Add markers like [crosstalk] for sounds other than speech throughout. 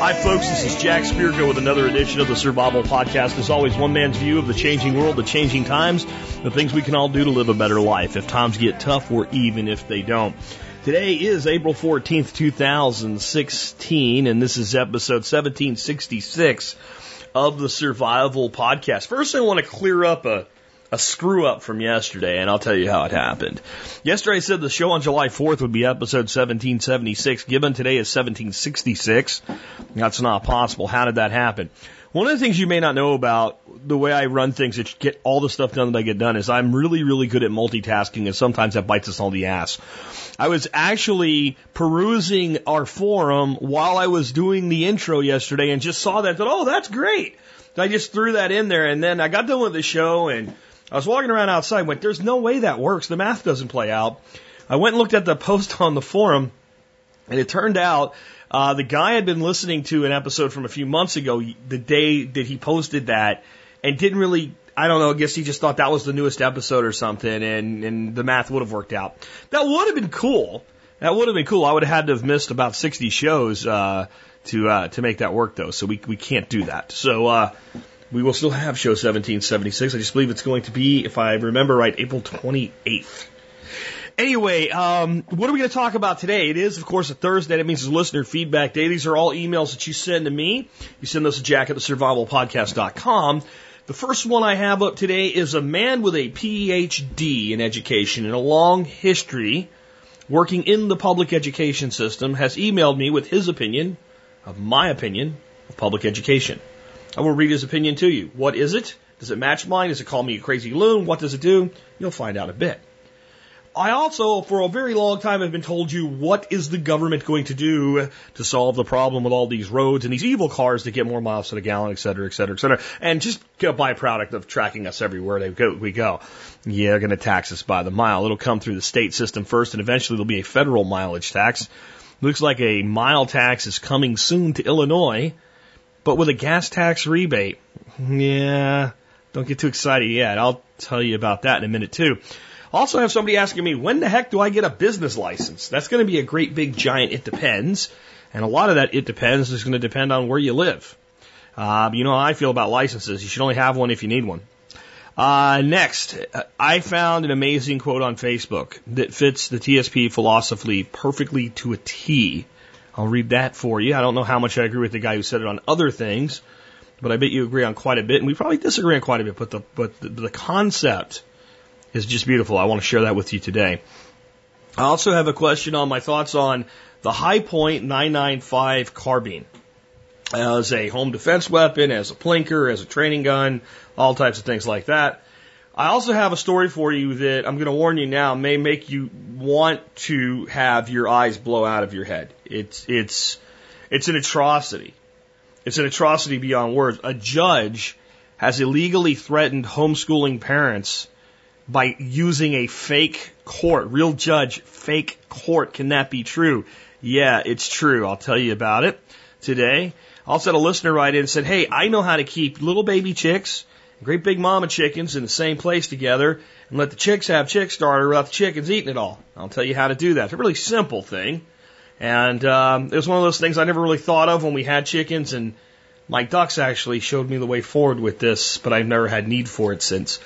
Hi, folks. This is Jack Spirko with another edition of the Survival Podcast. As always, one man's view of the changing world, the changing times, the things we can all do to live a better life if times get tough or even if they don't. Today is April 14th, 2016, and this is episode 1766 of the Survival Podcast. First, I want to clear up a, a screw up from yesterday, and I'll tell you how it happened. Yesterday I said the show on July 4th would be episode 1776. Given today is 1766. That's not possible. How did that happen? One of the things you may not know about the way I run things to get all the stuff done that I get done is I'm really, really good at multitasking, and sometimes that bites us all the ass. I was actually perusing our forum while I was doing the intro yesterday and just saw that, thought, oh, that's great. I just threw that in there, and then I got done with the show, and I was walking around outside, went, there's no way that works. The math doesn't play out. I went and looked at the post [laughs] on the forum, and it turned out uh, the guy had been listening to an episode from a few months ago, the day that he posted that, and didn't really. I don't know. I guess he just thought that was the newest episode or something, and and the math would have worked out. That would have been cool. That would have been cool. I would have had to have missed about 60 shows uh, to uh, to make that work, though. So we we can't do that. So uh, we will still have show 1776. I just believe it's going to be, if I remember right, April 28th. Anyway, um, what are we going to talk about today? It is, of course, a Thursday. That means it's listener feedback day. These are all emails that you send to me. You send those to jack at the survivalpodcast.com. The first one I have up today is a man with a PhD in education and a long history working in the public education system has emailed me with his opinion of my opinion of public education. I will read his opinion to you. What is it? Does it match mine? Does it call me a crazy loon? What does it do? You'll find out a bit. I also, for a very long time, have been told you what is the government going to do to solve the problem with all these roads and these evil cars that get more miles to the gallon, et cetera, et cetera, et cetera, and just a byproduct of tracking us everywhere they go, we go. Yeah, they're going to tax us by the mile. It'll come through the state system first, and eventually there'll be a federal mileage tax. Looks like a mile tax is coming soon to Illinois, but with a gas tax rebate. Yeah, don't get too excited yet. I'll tell you about that in a minute too. Also I have somebody asking me, when the heck do I get a business license? That's going to be a great big giant it depends. And a lot of that it depends is going to depend on where you live. Uh, you know how I feel about licenses. You should only have one if you need one. Uh, next, I found an amazing quote on Facebook that fits the TSP philosophy perfectly to a T. I'll read that for you. I don't know how much I agree with the guy who said it on other things, but I bet you agree on quite a bit, and we probably disagree on quite a bit. But the but the, the concept is just beautiful. I want to share that with you today. I also have a question on my thoughts on the Hi-Point 995 carbine as a home defense weapon, as a plinker, as a training gun, all types of things like that. I also have a story for you that I'm going to warn you now may make you want to have your eyes blow out of your head. It's it's it's an atrocity. It's an atrocity beyond words. A judge has illegally threatened homeschooling parents by using a fake court. Real judge, fake court. Can that be true? Yeah, it's true. I'll tell you about it today. Also had a listener write in and said, Hey, I know how to keep little baby chicks great big mama chickens in the same place together and let the chicks have chick starter without the chickens eating it all. I'll tell you how to do that. It's a really simple thing. And um, it was one of those things I never really thought of when we had chickens and my ducks actually showed me the way forward with this, but I've never had need for it since.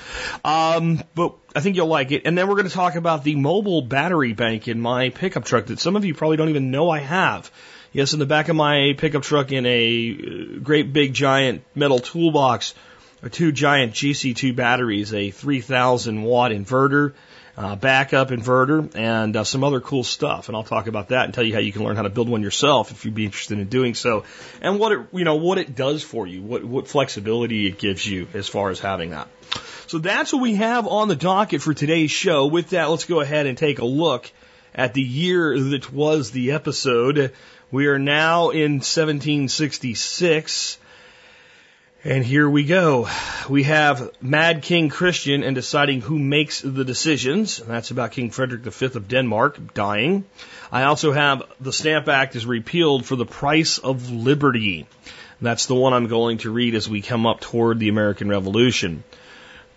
Um, but I think you'll like it. And then we're going to talk about the mobile battery bank in my pickup truck that some of you probably don't even know I have. Yes, in the back of my pickup truck in a great big giant metal toolbox two giant GC2 batteries, a 3000 watt inverter, uh, backup inverter, and uh, some other cool stuff. And I'll talk about that and tell you how you can learn how to build one yourself if you'd be interested in doing so, and what it you know what it does for you, what what flexibility it gives you as far as having that. So that's what we have on the docket for today's show. With that, let's go ahead and take a look at the year that was the episode. We are now in 1766. And here we go. We have Mad King Christian and deciding who makes the decisions. That's about King Frederick V of Denmark dying. I also have the Stamp Act is repealed for the price of liberty. That's the one I'm going to read as we come up toward the American Revolution.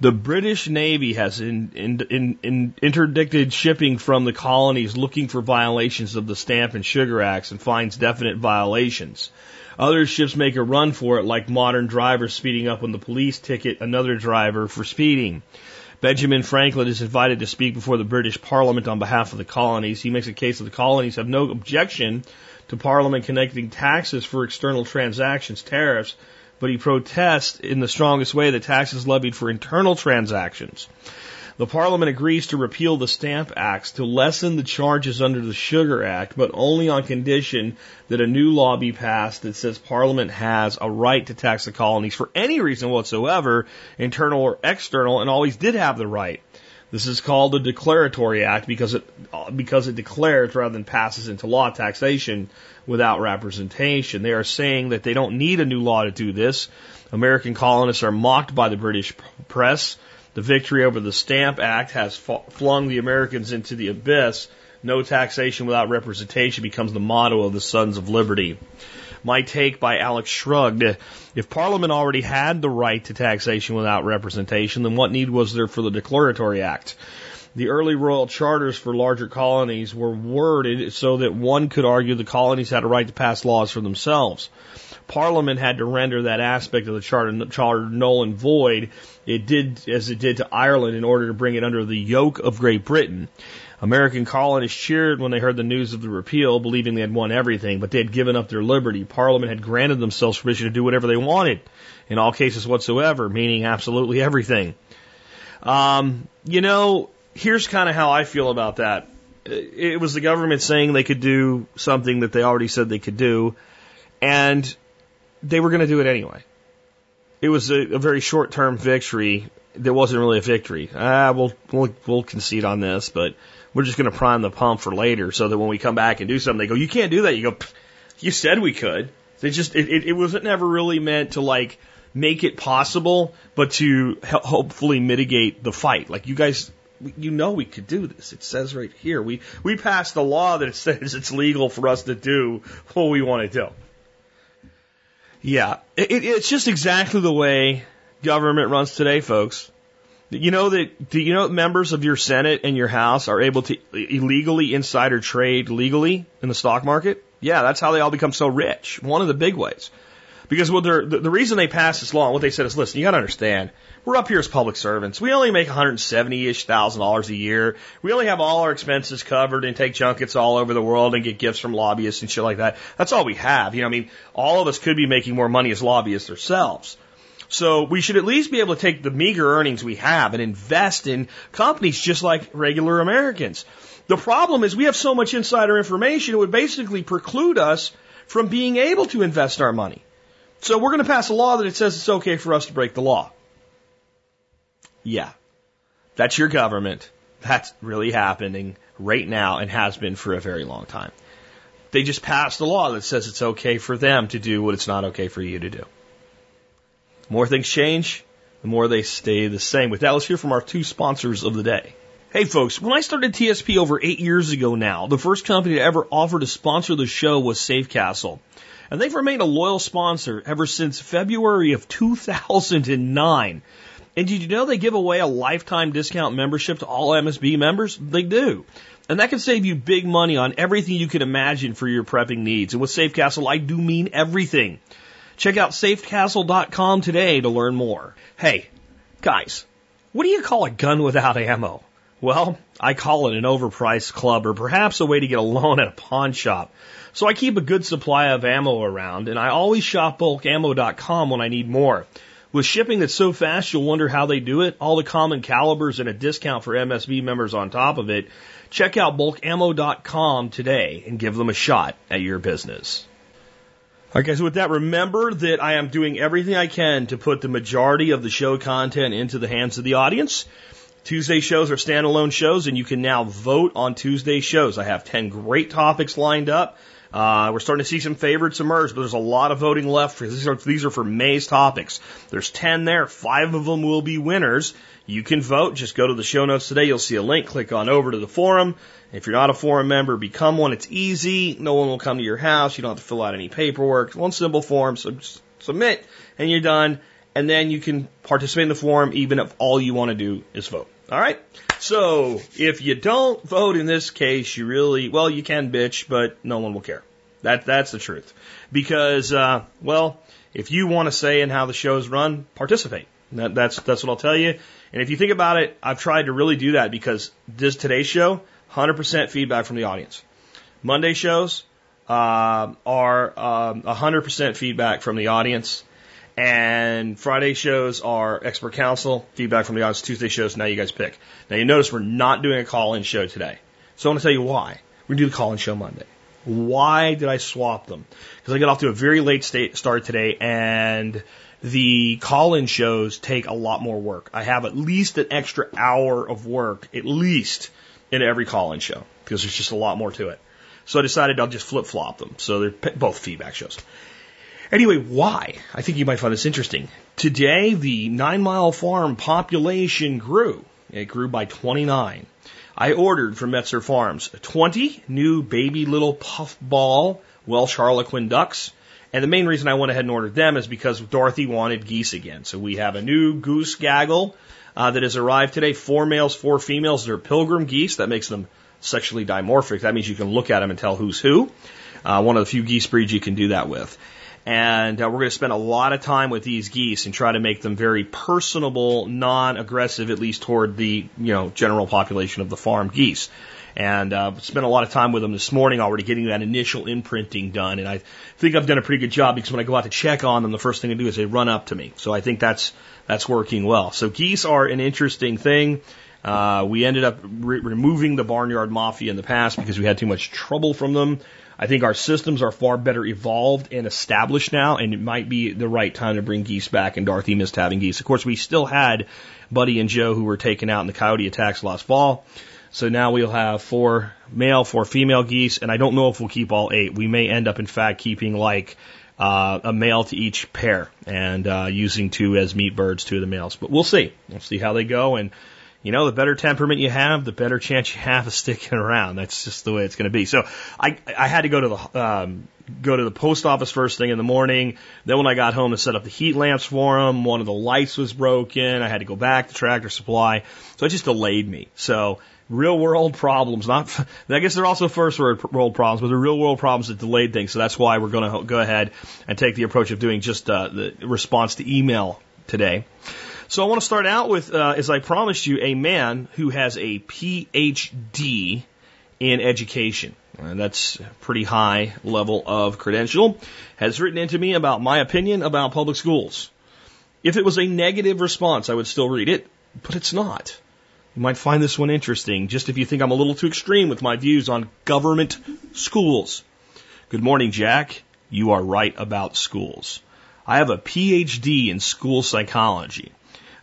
The British Navy has in, in, in, interdicted shipping from the colonies looking for violations of the Stamp and Sugar Acts and finds definite violations. Other ships make a run for it, like modern drivers speeding up when the police ticket another driver for speeding. Benjamin Franklin is invited to speak before the British Parliament on behalf of the colonies. He makes a case that the colonies have no objection to Parliament connecting taxes for external transactions, tariffs, but he protests in the strongest way the taxes levied for internal transactions. The Parliament agrees to repeal the Stamp Acts to lessen the charges under the Sugar Act, but only on condition that a new law be passed that says Parliament has a right to tax the colonies for any reason whatsoever, internal or external, and always did have the right. This is called the Declaratory Act because it because it declares rather than passes into law taxation without representation. They are saying that they don't need a new law to do this. American colonists are mocked by the British press. The victory over the Stamp Act has flung the Americans into the abyss. No taxation without representation becomes the motto of the Sons of Liberty. My take by Alex Shrugged. If Parliament already had the right to taxation without representation, then what need was there for the Declaratory Act? The early royal charters for larger colonies were worded so that one could argue the colonies had a right to pass laws for themselves. Parliament had to render that aspect of the charter, charter null and void. It did as it did to Ireland in order to bring it under the yoke of Great Britain. American colonists cheered when they heard the news of the repeal, believing they had won everything, but they had given up their liberty. Parliament had granted themselves permission to do whatever they wanted, in all cases whatsoever, meaning absolutely everything. Um, you know, here's kind of how I feel about that. It was the government saying they could do something that they already said they could do, and they were going to do it anyway. It was a, a very short term victory. There wasn't really a victory. Ah, we'll, we'll, we'll concede on this, but we're just going to prime the pump for later so that when we come back and do something, they go, you can't do that. You go, you said we could. They just, it, it, it wasn't never really meant to like make it possible, but to hopefully mitigate the fight. Like you guys, you know we could do this. It says right here. We, we passed a law that [laughs] says it's legal for us to do what we want to do. Yeah, it, it's just exactly the way government runs today, folks. You know that do you know that members of your Senate and your House are able to illegally insider trade legally in the stock market? Yeah, that's how they all become so rich. One of the big ways. Because what the, the reason they passed this law what they said is, listen, you got to understand, we're up here as public servants. We only make 170-ish thousand dollars a year. We only have all our expenses covered and take junkets all over the world and get gifts from lobbyists and shit like that. That's all we have. You know, I mean, all of us could be making more money as lobbyists ourselves. So we should at least be able to take the meager earnings we have and invest in companies just like regular Americans. The problem is we have so much insider information, it would basically preclude us from being able to invest our money. So we're going to pass a law that it says it's okay for us to break the law. Yeah. That's your government. That's really happening right now and has been for a very long time. They just passed a law that says it's okay for them to do what it's not okay for you to do more things change, the more they stay the same. With that, let's hear from our two sponsors of the day. Hey folks, when I started TSP over eight years ago now, the first company to ever offer to sponsor the show was Safecastle. And they've remained a loyal sponsor ever since February of 2009. And did you know they give away a lifetime discount membership to all MSB members? They do. And that can save you big money on everything you can imagine for your prepping needs. And with Safecastle, I do mean everything. Check out safecastle.com today to learn more. Hey, guys, what do you call a gun without ammo? Well, I call it an overpriced club or perhaps a way to get a loan at a pawn shop. So I keep a good supply of ammo around and I always shop bulkammo.com when I need more. With shipping that's so fast you'll wonder how they do it, all the common calibers and a discount for MSB members on top of it, check out bulkammo.com today and give them a shot at your business. Okay, so with that, remember that I am doing everything I can to put the majority of the show content into the hands of the audience. Tuesday shows are standalone shows, and you can now vote on Tuesday shows. I have 10 great topics lined up. Uh, we're starting to see some favorites emerge, but there's a lot of voting left. These, are, these are for May's topics. There's 10 there. Five of them will be winners. You can vote. Just go to the show notes today. You'll see a link. Click on over to the forum. If you're not a forum member, become one. It's easy. No one will come to your house. You don't have to fill out any paperwork. One simple form. So submit and you're done. and then you can participate in the forum even if all you want to do is vote. All right? So, if you don't vote in this case, you really, well, you can bitch, but no one will care. That, that's the truth. Because, uh, well, if you want to say in how the show's run, participate. That, that's, that's what I'll tell you. And if you think about it, I've tried to really do that because this today's show, 100% feedback from the audience. Monday shows, uh, are, um, 100% feedback from the audience. And Friday shows are expert counsel, feedback from the audience. Tuesday shows, now you guys pick. Now you notice we're not doing a call in show today. So I want to tell you why. We're going to do the call in show Monday. Why did I swap them? Because I got off to a very late start today and the call in shows take a lot more work. I have at least an extra hour of work, at least, in every call in show because there's just a lot more to it. So I decided I'll just flip flop them. So they're both feedback shows. Anyway, why? I think you might find this interesting. Today, the Nine Mile Farm population grew. It grew by 29. I ordered from Metzer Farms 20 new baby little puffball Welsh Harlequin ducks. And the main reason I went ahead and ordered them is because Dorothy wanted geese again. So we have a new goose gaggle uh, that has arrived today. Four males, four females. They're pilgrim geese. That makes them sexually dimorphic. That means you can look at them and tell who's who. Uh, one of the few geese breeds you can do that with. And uh, we're going to spend a lot of time with these geese and try to make them very personable, non-aggressive, at least toward the you know general population of the farm geese. And uh, spent a lot of time with them this morning already, getting that initial imprinting done. And I think I've done a pretty good job because when I go out to check on them, the first thing they do is they run up to me. So I think that's that's working well. So geese are an interesting thing. Uh, we ended up re- removing the barnyard mafia in the past because we had too much trouble from them. I think our systems are far better evolved and established now, and it might be the right time to bring geese back. And Dorothy missed having geese. Of course, we still had Buddy and Joe who were taken out in the coyote attacks last fall. So now we'll have four male, four female geese, and I don't know if we'll keep all eight. We may end up, in fact, keeping like uh, a male to each pair and uh, using two as meat birds, two of the males. But we'll see. We'll see how they go. And you know, the better temperament you have, the better chance you have of [laughs] sticking around. That's just the way it's going to be. So I, I had to go to the, um, go to the post office first thing in the morning. Then when I got home to set up the heat lamps for them, one of the lights was broken. I had to go back to Tractor Supply. So it just delayed me. So real world problems, not, [laughs] I guess they're also first world problems, but they're real world problems that delayed things. So that's why we're going to go ahead and take the approach of doing just uh, the response to email today. So I want to start out with, uh, as I promised you, a man who has a PhD in education. And that's a pretty high level of credential. Has written into me about my opinion about public schools. If it was a negative response, I would still read it, but it's not. You might find this one interesting, just if you think I'm a little too extreme with my views on government schools. Good morning, Jack. You are right about schools. I have a PhD in school psychology.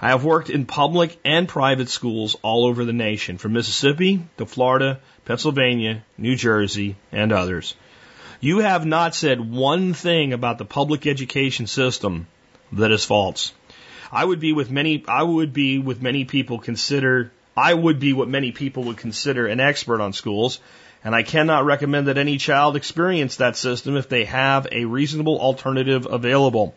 I have worked in public and private schools all over the nation, from Mississippi to Florida, Pennsylvania, New Jersey, and others. You have not said one thing about the public education system that is false. I would be with many I would be with many people consider I would be what many people would consider an expert on schools, and I cannot recommend that any child experience that system if they have a reasonable alternative available.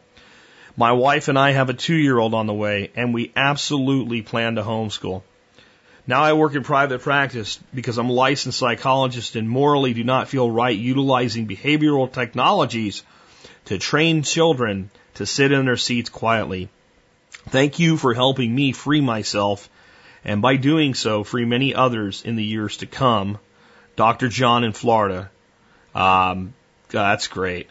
My wife and I have a two year old on the way, and we absolutely plan to homeschool. Now I work in private practice because I'm a licensed psychologist and morally do not feel right utilizing behavioral technologies to train children to sit in their seats quietly. Thank you for helping me free myself and by doing so free many others in the years to come. Dr. John in Florida. Um, that's great.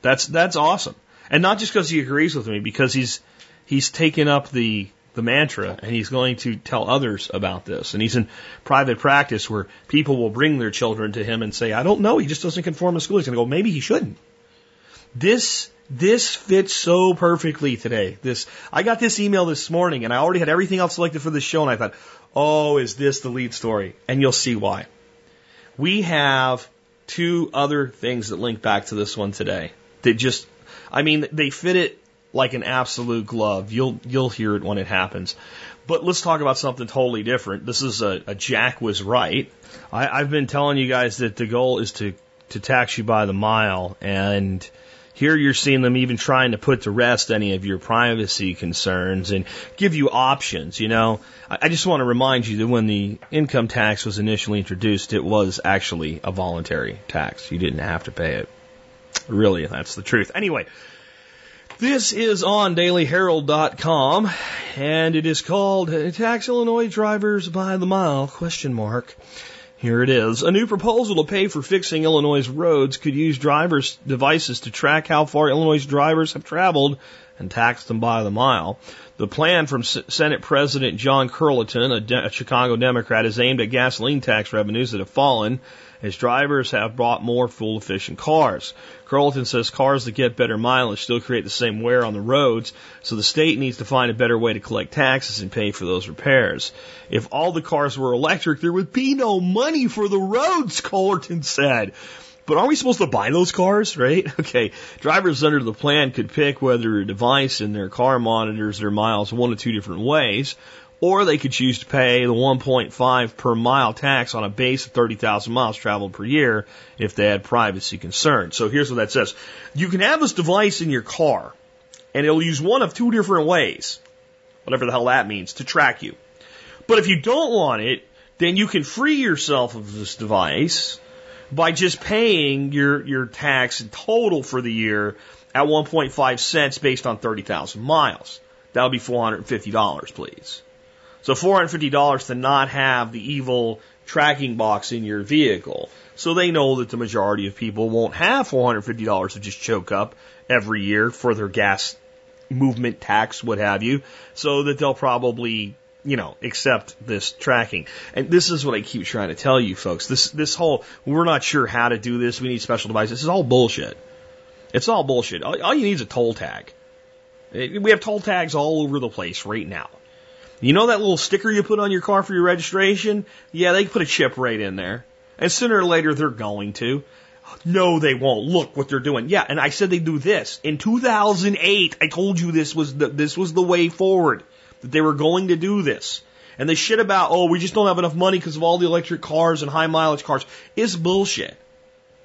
That's, that's awesome. And not just because he agrees with me, because he's he's taken up the the mantra and he's going to tell others about this. And he's in private practice where people will bring their children to him and say, I don't know, he just doesn't conform to school. He's going to go, maybe he shouldn't. This this fits so perfectly today. This I got this email this morning and I already had everything else selected for the show and I thought, oh, is this the lead story? And you'll see why. We have two other things that link back to this one today that just I mean, they fit it like an absolute glove. You'll you'll hear it when it happens. But let's talk about something totally different. This is a, a Jack was right. I, I've been telling you guys that the goal is to to tax you by the mile, and Here you're seeing them even trying to put to rest any of your privacy concerns and give you options. You know, I just want to remind you that when the income tax was initially introduced, it was actually a voluntary tax. You didn't have to pay it. Really, that's the truth. Anyway, this is on dailyherald.com and it is called Tax Illinois Drivers by the Mile question mark. Here it is. A new proposal to pay for fixing Illinois' roads could use drivers' devices to track how far Illinois drivers have traveled and tax them by the mile. The plan from Senate President John Cullerton, a, De- a Chicago Democrat, is aimed at gasoline tax revenues that have fallen as drivers have bought more fuel efficient cars. Cullerton says cars that get better mileage still create the same wear on the roads, so the state needs to find a better way to collect taxes and pay for those repairs. If all the cars were electric, there would be no money for the roads, Cullerton said. But aren't we supposed to buy those cars, right? [laughs] Okay. Drivers under the plan could pick whether a device in their car monitors their miles one of two different ways or they could choose to pay the 1.5 per mile tax on a base of 30,000 miles traveled per year if they had privacy concerns. So here's what that says. You can have this device in your car and it'll use one of two different ways, whatever the hell that means, to track you. But if you don't want it, then you can free yourself of this device by just paying your, your tax in total for the year at 1.5 cents based on 30,000 miles. That'll be $450, please. So $450 to not have the evil tracking box in your vehicle. So they know that the majority of people won't have $450 to just choke up every year for their gas movement tax, what have you, so that they'll probably, you know, accept this tracking. And this is what I keep trying to tell you folks. This, this whole, we're not sure how to do this, we need special devices. This is all bullshit. It's all bullshit. All, all you need is a toll tag. Eh, we have toll tags all over the place right now. You know that little sticker you put on your car for your registration? Yeah, they put a chip right in there. And sooner or later they're going to. No, they won't. Look what they're doing. Yeah, and I said they'd do this. In 2008, I told you this was the, this was the way forward. That they were going to do this. And the shit about, oh, we just don't have enough money because of all the electric cars and high mileage cars is bullshit.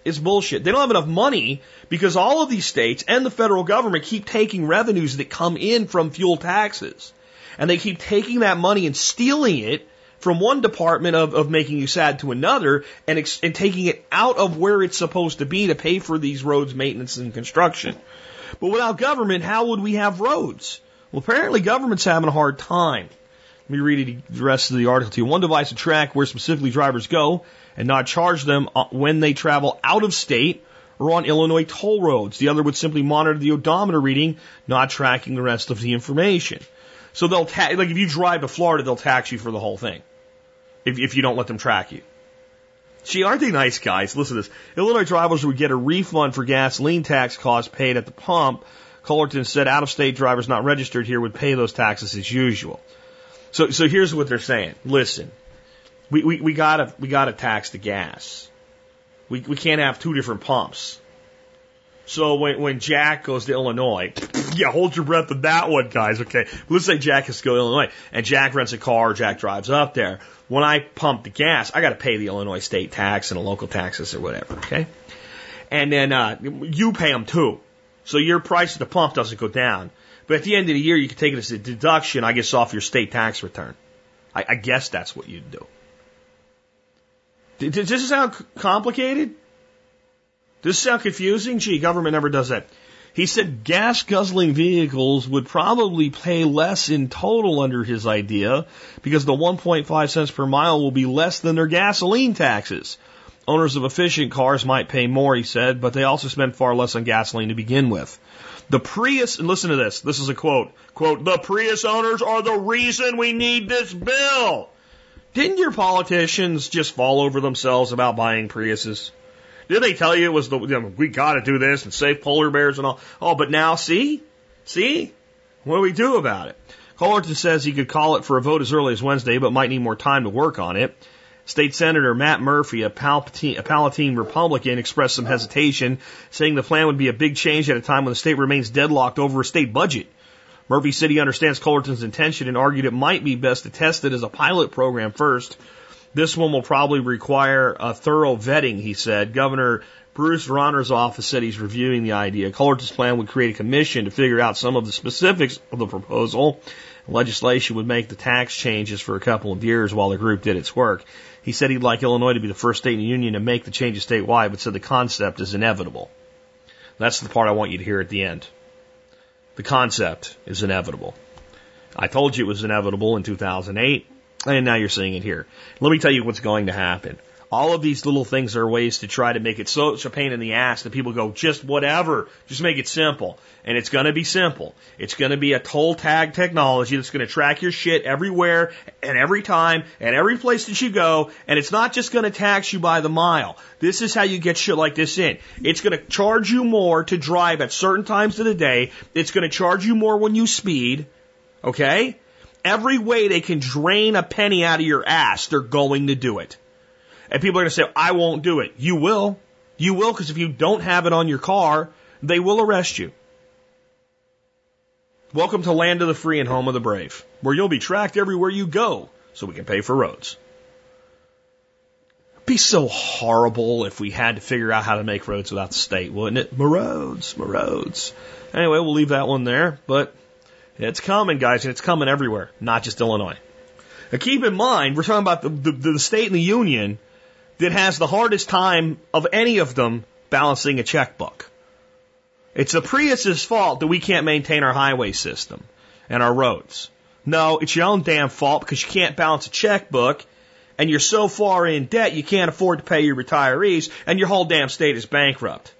It's bullshit. They don't have enough money because all of these states and the federal government keep taking revenues that come in from fuel taxes and they keep taking that money and stealing it from one department of, of making you sad to another and, ex- and taking it out of where it's supposed to be to pay for these roads maintenance and construction. But without government, how would we have roads? Well, apparently government's having a hard time. Let me read the rest of the article to you. One device to track where specifically drivers go and not charge them uh, when they travel out of state or on Illinois toll roads. The other would simply monitor the odometer reading, not tracking the rest of the information. So they'll ta- like if you drive to Florida, they'll tax you for the whole thing. If if you don't let them track you. Gee, aren't they nice guys? Listen to this. Illinois drivers would get a refund for gasoline tax costs paid at the pump. Cullerton said out of state drivers not registered here would pay those taxes as usual. So so here's what they're saying. Listen. We we, we gotta we gotta tax the gas. We we can't have two different pumps. So when, when Jack goes to Illinois, [clears throat] yeah, hold your breath on that one, guys. Okay. Let's say Jack has to go to Illinois and Jack rents a car, Jack drives up there. When I pump the gas, I got to pay the Illinois state tax and the local taxes or whatever. Okay. And then, uh, you pay them too. So your price at the pump doesn't go down. But at the end of the year, you can take it as a deduction, I guess, off your state tax return. I, I guess that's what you'd do. Does this sound complicated? Does this sound confusing? Gee, government never does that. He said gas guzzling vehicles would probably pay less in total under his idea because the 1.5 cents per mile will be less than their gasoline taxes. Owners of efficient cars might pay more, he said, but they also spend far less on gasoline to begin with. The Prius, and listen to this, this is a quote, quote, the Prius owners are the reason we need this bill. Didn't your politicians just fall over themselves about buying Priuses? Did they tell you it was the, you know, we got to do this and save polar bears and all? Oh, but now see? See? What do we do about it? Cullerton says he could call it for a vote as early as Wednesday, but might need more time to work on it. State Senator Matt Murphy, a Palatine, a Palatine Republican, expressed some hesitation, saying the plan would be a big change at a time when the state remains deadlocked over a state budget. Murphy said he understands Cullerton's intention and argued it might be best to test it as a pilot program first This one will probably require a thorough vetting, he said. Governor Bruce Rauner's office said he's reviewing the idea. Cullerton's plan would create a commission to figure out some of the specifics of the proposal. Legislation would make the tax changes for a couple of years while the group did its work. He said he'd like Illinois to be the first state in the union to make the changes statewide, but said the concept is inevitable. That's the part I want you to hear at the end. The concept is inevitable. I told you it was inevitable in 2008, and now you're seeing it here. Let me tell you what's going to happen. All of these little things are ways to try to make it such a pain in the ass that people go, just whatever, just make it simple. And it's going to be simple. It's going to be a toll tag technology that's going to track your shit everywhere and every time and every place that you go. And it's not just going to tax you by the mile. This is how you get shit like this in. It's going to charge you more to drive at certain times of the day. It's going to charge you more when you speed. Okay? Every way they can drain a penny out of your ass, they're going to do it. And people are going to say, I won't do it. You will. You will, because if you don't have it on your car, they will arrest you. Welcome to land of the free and home of the brave, where you'll be tracked everywhere you go so we can pay for roads. Be so horrible if we had to figure out how to make roads without the state, wouldn't it? My roads. Anyway, we'll leave that one there, but it's coming, guys, and it's coming everywhere, not just Illinois. Now keep in mind, we're talking about the, the, the state and the union that has the hardest time of any of them balancing a checkbook. It's the Prius's fault that we can't maintain our highway system and our roads. No, it's your own damn fault because you can't balance a checkbook and you're so far in debt you can't afford to pay your retirees and your whole damn state is bankrupt.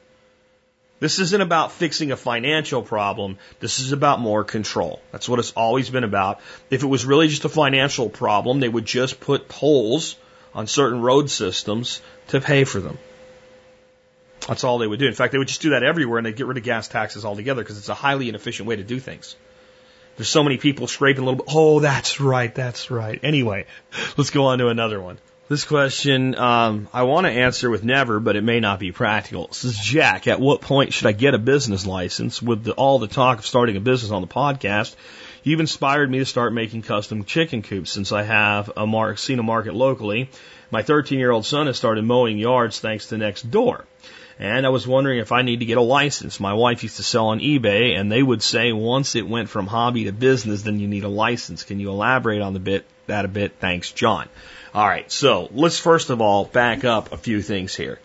This isn't about fixing a financial problem. This is about more control. That's what it's always been about. If it was really just a financial problem, they would just put tolls on certain road systems to pay for them. That's all they would do. In fact, they would just do that everywhere and they'd get rid of gas taxes altogether because it's a highly inefficient way to do things. There's so many people scraping a little bit. Oh, that's right. That's right. Anyway, [laughs] let's go on to another one. This question, um, I want to answer with never, but it may not be practical. This is Jack. At what point should I get a business license? With the, all the talk of starting a business on the podcast, you've inspired me to start making custom chicken coops since I have a mark, seen a market locally. My 13 year old son has started mowing yards thanks to next door. And I was wondering if I need to get a license. My wife used to sell on eBay and they would say once it went from hobby to business, then you need a license. Can you elaborate on the bit, that a bit? Thanks, John. All right, so let's first of all back up a few things here.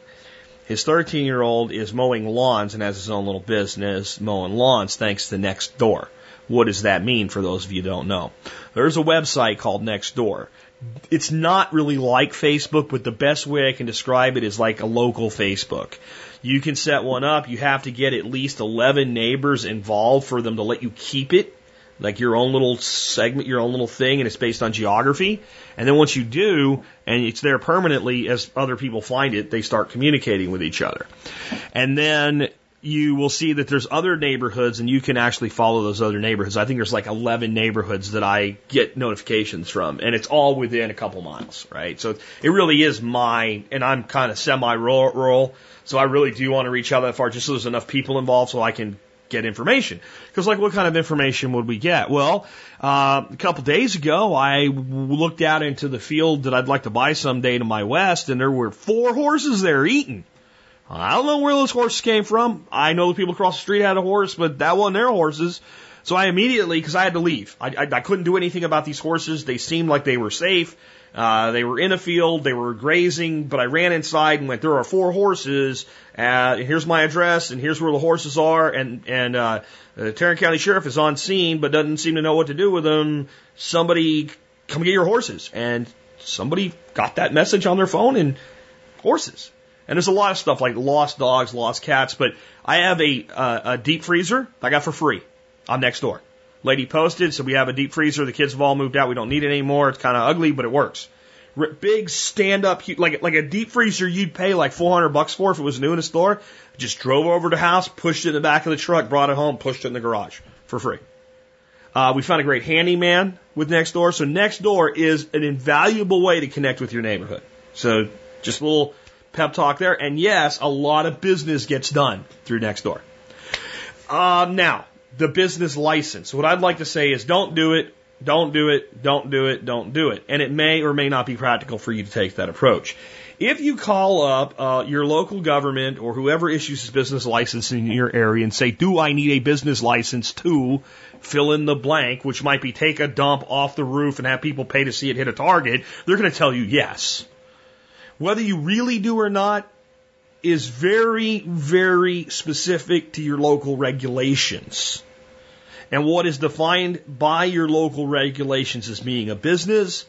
His 13 year old is mowing lawns and has his own little business mowing lawns thanks to Nextdoor. What does that mean for those of you who don't know? There's a website called Nextdoor. It's not really like Facebook, but the best way I can describe it is like a local Facebook. You can set one up. You have to get at least 11 neighbors involved for them to let you keep it like your own little segment, your own little thing, and it's based on geography. And then once you do, and it's there permanently, as other people find it, they start communicating with each other. And then you will see that there's other neighborhoods and you can actually follow those other neighborhoods. I think there's like 11 neighborhoods that I get notifications from and it's all within a couple miles, right? So it really is my, and I'm kind of semi rural. So I really do want to reach out that far just so there's enough people involved so I can get information. Because like, what kind of information would we get? Well, uh, a couple days ago, I looked out into the field that I'd like to buy someday to my west, and there were four horses there eating. I don't know where those horses came from. I know the people across the street had a horse, but that wasn't their horses. So I immediately, because I had to leave, I, I, I couldn't do anything about these horses. They seemed like they were safe. Uh, they were in a field, they were grazing, but I ran inside and went, there are four horses, uh, here's my address, and here's where the horses are, and, and, uh, the Tarrant County Sheriff is on scene, but doesn't seem to know what to do with them. Somebody come get your horses. And somebody got that message on their phone and horses. And there's a lot of stuff like lost dogs, lost cats, but I have a, uh, a deep freezer I got for free on Nextdoor. Lady posted, so we have a deep freezer. The kids have all moved out. We don't need it anymore. It's kind of ugly, but it works. R- big stand up, like like a deep freezer you'd pay like 400 bucks for if it was new in a store. Just drove over to the house, pushed it in the back of the truck, brought it home, pushed it in the garage for free. Uh, we found a great handyman with Nextdoor. So Nextdoor is an invaluable way to connect with your neighborhood. So just a little pep talk there. And yes, a lot of business gets done through Nextdoor. Uh, now, the business license. What I'd like to say is don't do it. Don't do it, don't do it, don't do it. And it may or may not be practical for you to take that approach. If you call up uh, your local government or whoever issues a business license in your area and say, Do I need a business license to fill in the blank, which might be take a dump off the roof and have people pay to see it hit a target? They're going to tell you yes. Whether you really do or not is very, very specific to your local regulations. And what is defined by your local regulations as being a business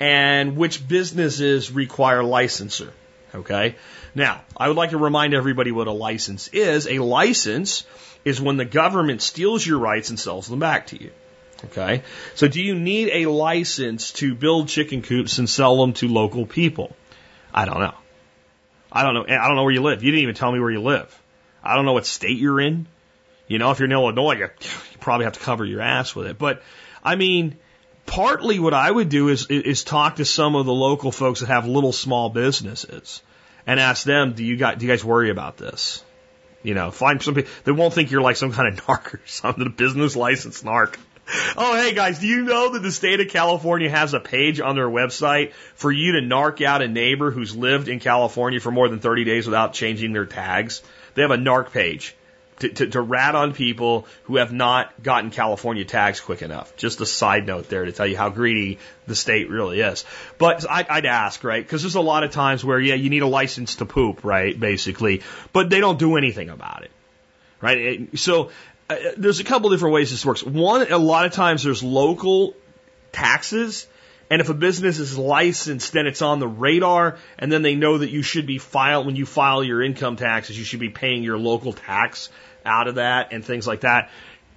and which businesses require licensure. Okay. Now, I would like to remind everybody what a license is. A license is when the government steals your rights and sells them back to you. Okay. So do you need a license to build chicken coops and sell them to local people? I don't know. I don't know. I don't know where you live. You didn't even tell me where you live. I don't know what state you're in. You know, if you're in Illinois, you, you probably have to cover your ass with it. But I mean, partly what I would do is, is talk to some of the local folks that have little small businesses and ask them, do you guys, do you guys worry about this? You know, find some they won't think you're like some kind of [laughs] narc or something, a business license narc. [laughs] Oh, hey guys, do you know that the state of California has a page on their website for you to narc out a neighbor who's lived in California for more than 30 days without changing their tags? They have a narc page to, to, to rat on people who have not gotten California tags quick enough. Just a side note there to tell you how greedy the state really is. But I, I'd ask, right? Because there's a lot of times where, yeah, you need a license to poop, right? Basically, but they don't do anything about it, right? So there's a couple different ways this works. One, a lot of times there's local taxes. And if a business is licensed, then it's on the radar, and then they know that you should be filed when you file your income taxes, you should be paying your local tax out of that and things like that.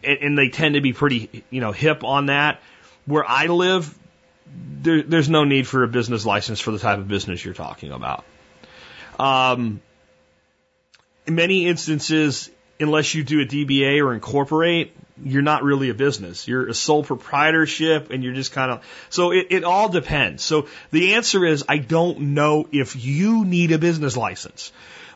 And, and they tend to be pretty, you know, hip on that. Where I live, there, there's no need for a business license for the type of business you're talking about. Um, in many instances, unless you do a DBA or incorporate, you're not really a business. You're a sole proprietorship and you're just kind of, so it, it all depends. So the answer is I don't know if you need a business license.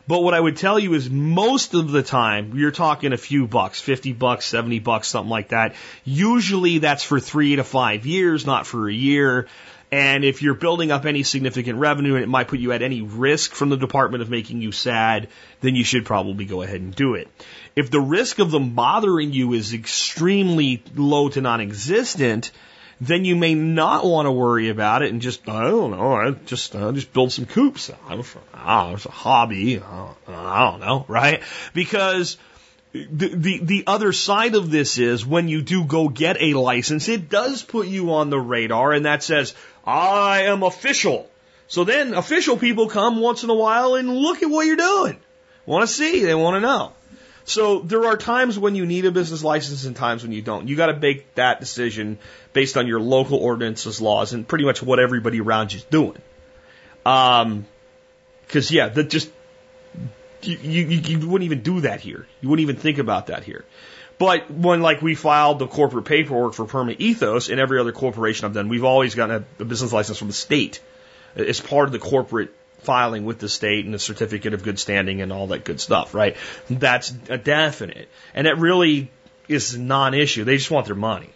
But what I would tell you is most of the time, you're talking a few bucks, 50 bucks, 70 bucks, something like that. Usually that's for three to five years, not for a year. And if you're building up any significant revenue and it might put you at any risk from the department of making you sad, then you should probably go ahead and do it. If the risk of them bothering you is extremely low to non-existent, then you may not want to worry about it and just, I don't know, I just, uh, just build some coops. I don't know, it's a hobby. I don't know, right? Because the, the, the other side of this is when you do go get a license, it does put you on the radar and that says, I am official. So then official people come once in a while and look at what you're doing. Want to see, they want to know. So there are times when you need a business license and times when you don't. You got to make that decision based on your local ordinances, laws, and pretty much what everybody around you is doing. Um, because yeah, that just you, you you wouldn't even do that here. You wouldn't even think about that here. But when like we filed the corporate paperwork for Permanent Ethos and every other corporation I've done, we've always gotten a, a business license from the state. It's part of the corporate filing with the state and the certificate of good standing and all that good stuff, right? That's a definite. And it really is a non-issue. They just want their money.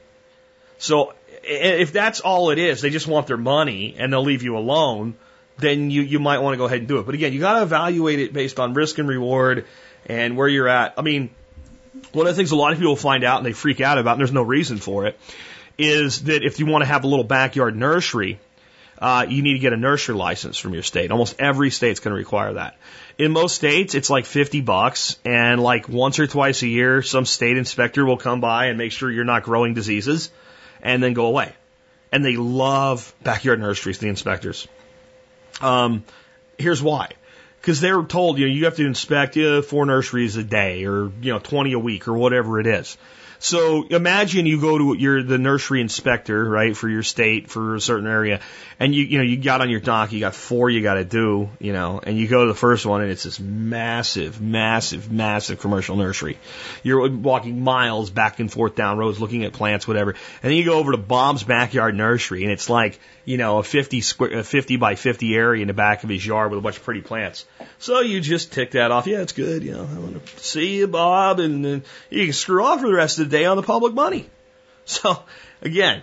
So if that's all it is, they just want their money and they'll leave you alone, then you, you might want to go ahead and do it. But again, you got to evaluate it based on risk and reward and where you're at. I mean, one of the things a lot of people find out and they freak out about, and there's no reason for it, is that if you want to have a little backyard nursery, uh, you need to get a nursery license from your state. Almost every state's going to require that. In most states, it's like 50 bucks, and like once or twice a year, some state inspector will come by and make sure you're not growing diseases, and then go away. And they love backyard nurseries, the inspectors. Um, here's why. Because they're told, you know, you have to inspect uh, four nurseries a day, or you know, 20 a week, or whatever it is. So imagine you go to your the nursery inspector, right, for your state for a certain area, and you you know you got on your dock, you got four you got to do, you know, and you go to the first one, and it's this massive, massive, massive commercial nursery. You're walking miles back and forth down roads, looking at plants, whatever, and then you go over to Bob's backyard nursery, and it's like you know a 50 square, a 50 by 50 area in the back of his yard with a bunch of pretty plants. So you just tick that off. Yeah, it's good. You know, I want to see you, Bob, and then you can screw off for the rest of the day on the public money. So again,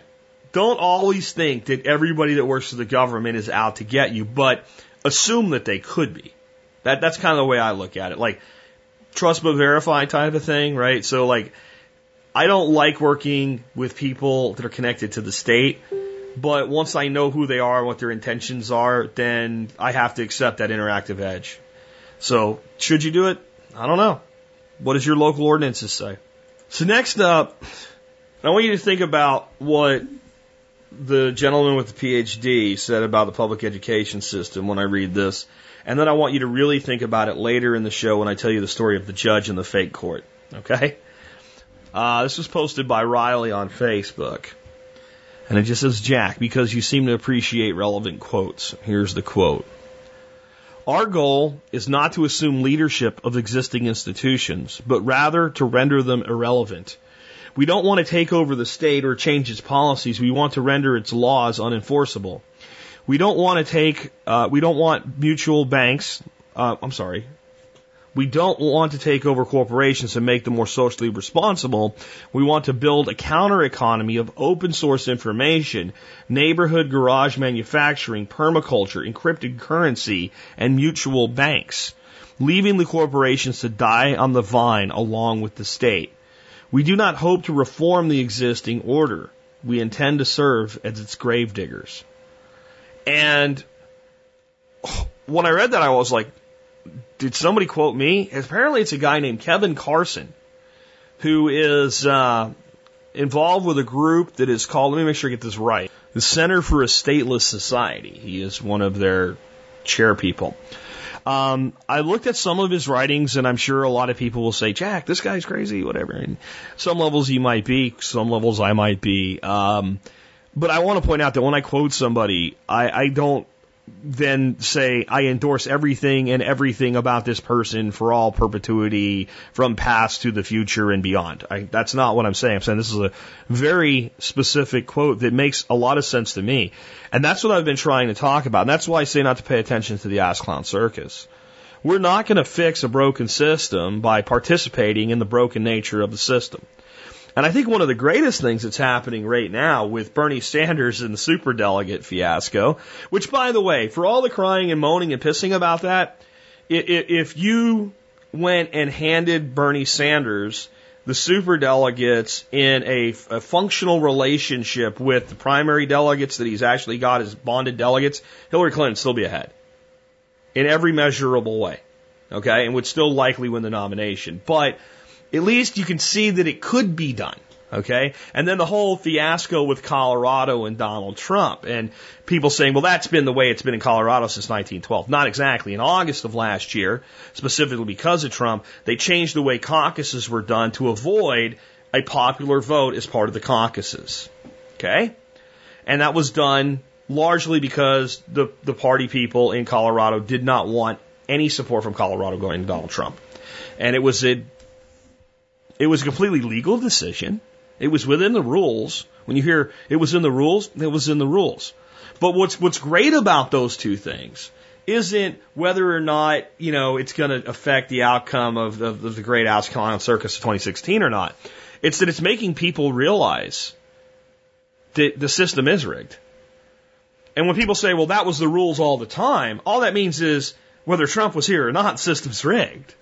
don't always think that everybody that works for the government is out to get you, but assume that they could be. That that's kind of the way I look at it. Like trust but verify type of thing, right? So like I don't like working with people that are connected to the state, but once I know who they are, and what their intentions are, then I have to accept that interactive edge. So should you do it? I don't know. What does your local ordinances say? So next up, I want you to think about what the gentleman with the PhD said about the public education system when I read this. And then I want you to really think about it later in the show when I tell you the story of the judge in the fake court. Okay? Uh, this was posted by Riley on Facebook. And it just says, Jack, because you seem to appreciate relevant quotes. Here's the quote. Our goal is not to assume leadership of existing institutions, but rather to render them irrelevant. We don't want to take over the state or change its policies. We want to render its laws unenforceable. We don't want to take, uh, we don't want mutual banks, uh, I'm sorry, we don't want to take over corporations and make them more socially responsible. We want to build a counter economy of open source information, neighborhood garage manufacturing, permaculture, encrypted currency, and mutual banks, leaving the corporations to die on the vine along with the state. We do not hope to reform the existing order. We intend to serve as its gravediggers. And [sighs] when I read that, I was like, did somebody quote me? Apparently, it's a guy named Kevin Carson who is uh, involved with a group that is called, let me make sure I get this right, the Center for a Stateless Society. He is one of their chair people. Um, I looked at some of his writings, and I'm sure a lot of people will say, Jack, this guy's crazy, whatever. And some levels he might be, some levels I might be. Um, but I want to point out that when I quote somebody, I, I don't then say I endorse everything and everything about this person for all perpetuity from past to the future and beyond. I, that's not what I'm saying. I'm saying this is a very specific quote that makes a lot of sense to me. And that's what I've been trying to talk about. And that's why I say not to pay attention to the Ass Clown Circus. We're not going to fix a broken system by participating in the broken nature of the system. And I think one of the greatest things that's happening right now with Bernie Sanders and the superdelegate fiasco, which by the way, for all the crying and moaning and pissing about that, if you went and handed Bernie Sanders the superdelegates in a, a functional relationship with the primary delegates that he's actually got as bonded delegates, Hillary Clinton still be ahead in every measurable way. Okay. And would still likely win the nomination. But at least you can see that it could be done. Okay. And then the whole fiasco with Colorado and Donald Trump and people saying, well, that's been the way it's been in Colorado since 1912. Not exactly. In August of last year, specifically because of Trump, they changed the way caucuses were done to avoid a popular vote as part of the caucuses. Okay. And that was done largely because the, the party people in Colorado did not want any support from Colorado going to Donald Trump. And it was a it was a completely legal decision. It was within the rules. When you hear it was in the rules, it was in the rules. But what's what's great about those two things isn't whether or not you know it's going to affect the outcome of, of, of the Great Ass Clown Circus of 2016 or not. It's that it's making people realize that the system is rigged. And when people say, "Well, that was the rules all the time," all that means is whether Trump was here or not, the system's rigged.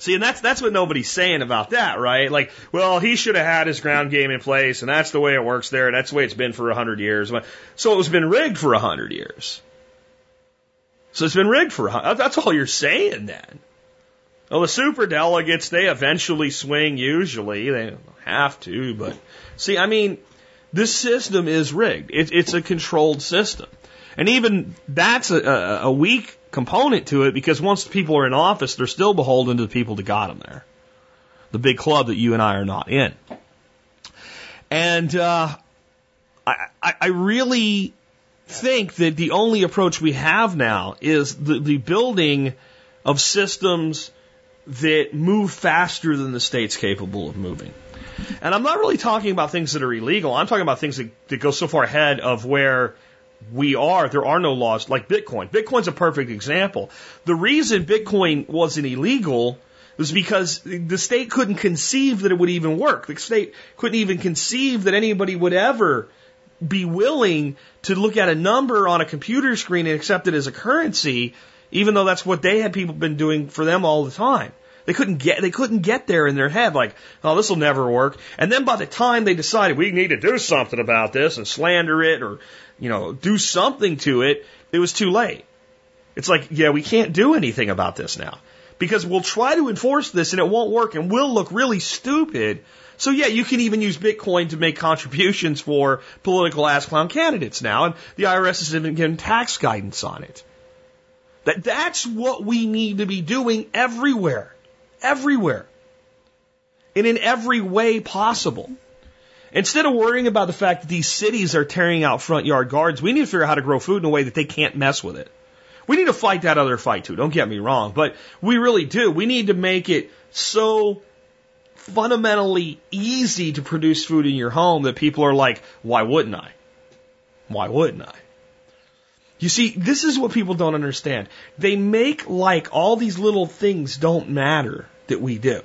See, and that's that's what nobody's saying about that, right? Like, well, he should have had his ground game in place, and that's the way it works there. That's the way it's been for a hundred years. So it was been rigged for a hundred years. So it's been rigged for That's all you're saying then. Well, the super delegates they eventually swing. Usually they don't have to, but see, I mean, this system is rigged. It, it's a controlled system, and even that's a, a weak component to it because once people are in office, they're still beholden to the people that got them there. The big club that you and I are not in. And uh, I, I really think that the only approach we have now is the, the building of systems that move faster than the state's capable of moving. And I'm not really talking about things that are illegal. I'm talking about things that, that go so far ahead of where we are, there are no laws like Bitcoin. Bitcoin's a perfect example. The reason Bitcoin wasn't illegal was because the state couldn't conceive that it would even work. The state couldn't even conceive that anybody would ever be willing to look at a number on a computer screen and accept it as a currency, even though that's what they had people been doing for them all the time. They couldn't get they couldn't get there in their head like, oh, this will never work. And then by the time they decided we need to do something about this and slander it or you know do something to it, it was too late. It's like, yeah, we can't do anything about this now because we'll try to enforce this and it won't work and we'll look really stupid. So yeah, you can even use Bitcoin to make contributions for political ass clown candidates now, and the IRS has even given tax guidance on it. That that's what we need to be doing everywhere. Everywhere. And in every way possible. Instead of worrying about the fact that these cities are tearing out front yard gardens, we need to figure out how to grow food in a way that they can't mess with it. We need to fight that other fight too, don't get me wrong, but we really do. We need to make it so fundamentally easy to produce food in your home that people are like, why wouldn't I? Why wouldn't I? You see, this is what people don't understand. They make like all these little things don't matter that we do.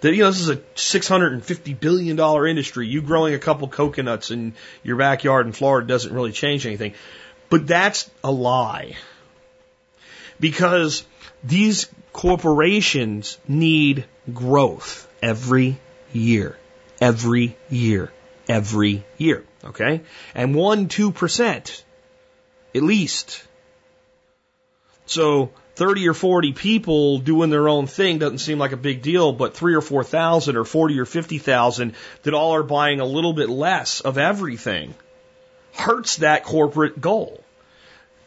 That, you know, this is a $650 billion industry. You growing a couple coconuts in your backyard in Florida doesn't really change anything. But that's a lie. Because these corporations need growth every year. Every year. Every year. Okay? And one, two percent at least. So 30 or 40 people doing their own thing doesn't seem like a big deal, but three or 4,000 or 40 or 50,000 that all are buying a little bit less of everything hurts that corporate goal.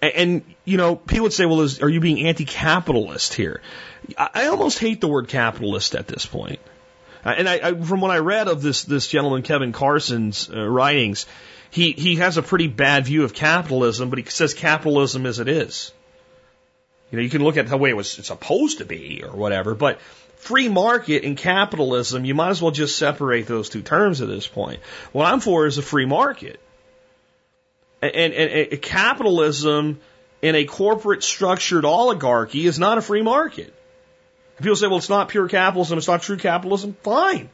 And, and you know, people would say, well, is, are you being anti-capitalist here? I, I almost hate the word capitalist at this point. And I, I, from what I read of this this gentleman Kevin Carson's uh, writings, he, he has a pretty bad view of capitalism, but he says capitalism as it is. You know, you can look at the way it was supposed to be or whatever, but free market and capitalism, you might as well just separate those two terms at this point. What I'm for is a free market. And, and, and capitalism in a corporate structured oligarchy is not a free market. People say, well, it's not pure capitalism, it's not true capitalism. Fine.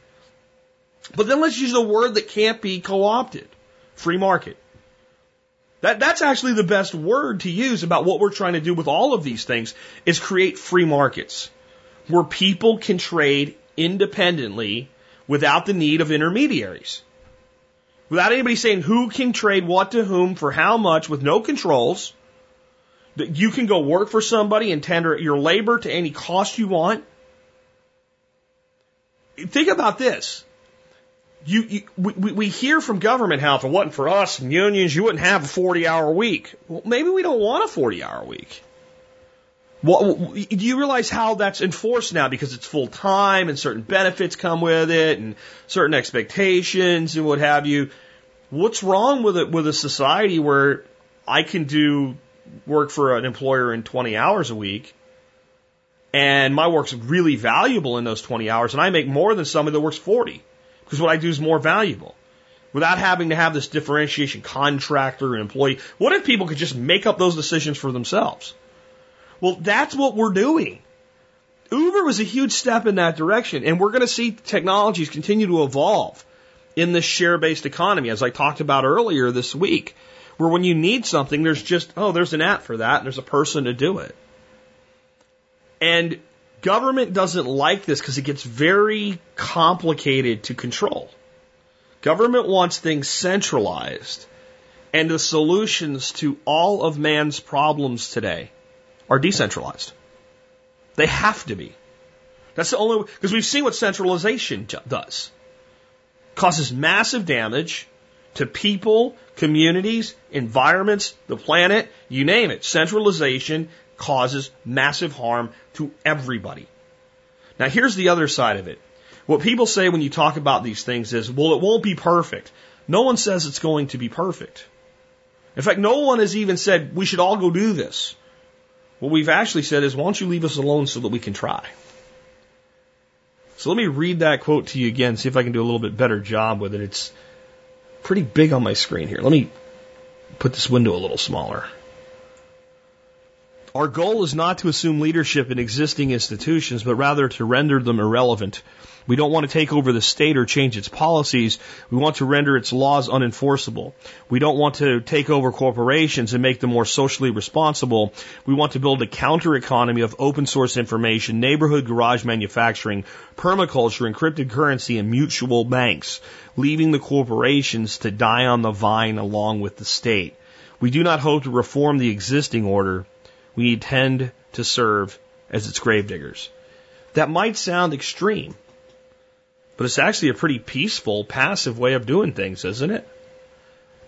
But then let's use a word that can't be co opted. Free market. That, that's actually the best word to use about what we're trying to do with all of these things is create free markets where people can trade independently without the need of intermediaries. Without anybody saying who can trade what to whom for how much with no controls. That you can go work for somebody and tender your labor to any cost you want. Think about this you, you we, we hear from government how if it wasn't for us and unions, you wouldn't have a 40 hour week. Well, maybe we don't want a 40 hour week. Well, do you realize how that's enforced now because it's full time and certain benefits come with it and certain expectations and what have you? What's wrong with it with a society where I can do work for an employer in 20 hours a week and my work's really valuable in those 20 hours and I make more than somebody that works 40? Because what I do is more valuable. Without having to have this differentiation, contractor and employee. What if people could just make up those decisions for themselves? Well, that's what we're doing. Uber was a huge step in that direction, and we're going to see technologies continue to evolve in this share based economy, as I talked about earlier this week, where when you need something, there's just, oh, there's an app for that, and there's a person to do it. And Government doesn't like this because it gets very complicated to control. Government wants things centralized, and the solutions to all of man's problems today are decentralized. They have to be. That's the only because we've seen what centralization does. Causes massive damage to people, communities, environments, the planet, you name it. Centralization causes massive harm to everybody. Now, here's the other side of it. What people say when you talk about these things is, well, it won't be perfect. No one says it's going to be perfect. In fact, no one has even said we should all go do this. What we've actually said is, why don't you leave us alone so that we can try? So let me read that quote to you again, see if I can do a little bit better job with it. It's pretty big on my screen here. Let me put this window a little smaller. Our goal is not to assume leadership in existing institutions, but rather to render them irrelevant. We don't want to take over the state or change its policies. We want to render its laws unenforceable. We don't want to take over corporations and make them more socially responsible. We want to build a counter economy of open source information, neighborhood garage manufacturing, permaculture, encrypted currency, and mutual banks, leaving the corporations to die on the vine along with the state. We do not hope to reform the existing order. We tend to serve as its gravediggers. That might sound extreme, but it's actually a pretty peaceful, passive way of doing things, isn't it?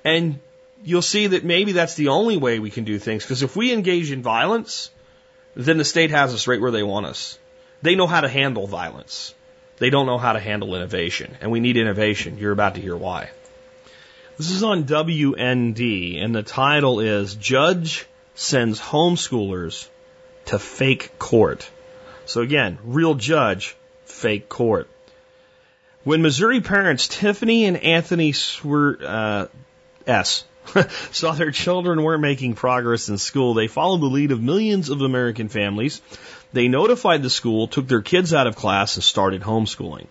And you'll see that maybe that's the only way we can do things, because if we engage in violence, then the state has us right where they want us. They know how to handle violence. They don't know how to handle innovation, and we need innovation. You're about to hear why. This is on WND, and the title is Judge Sends Homeschoolers to Fake Court. So again, real judge, fake court. When Missouri parents Tiffany and Anthony Swir, uh, S [laughs] saw their children weren't making progress in school, they followed the lead of millions of American families. They notified the school, took their kids out of class, and started homeschooling.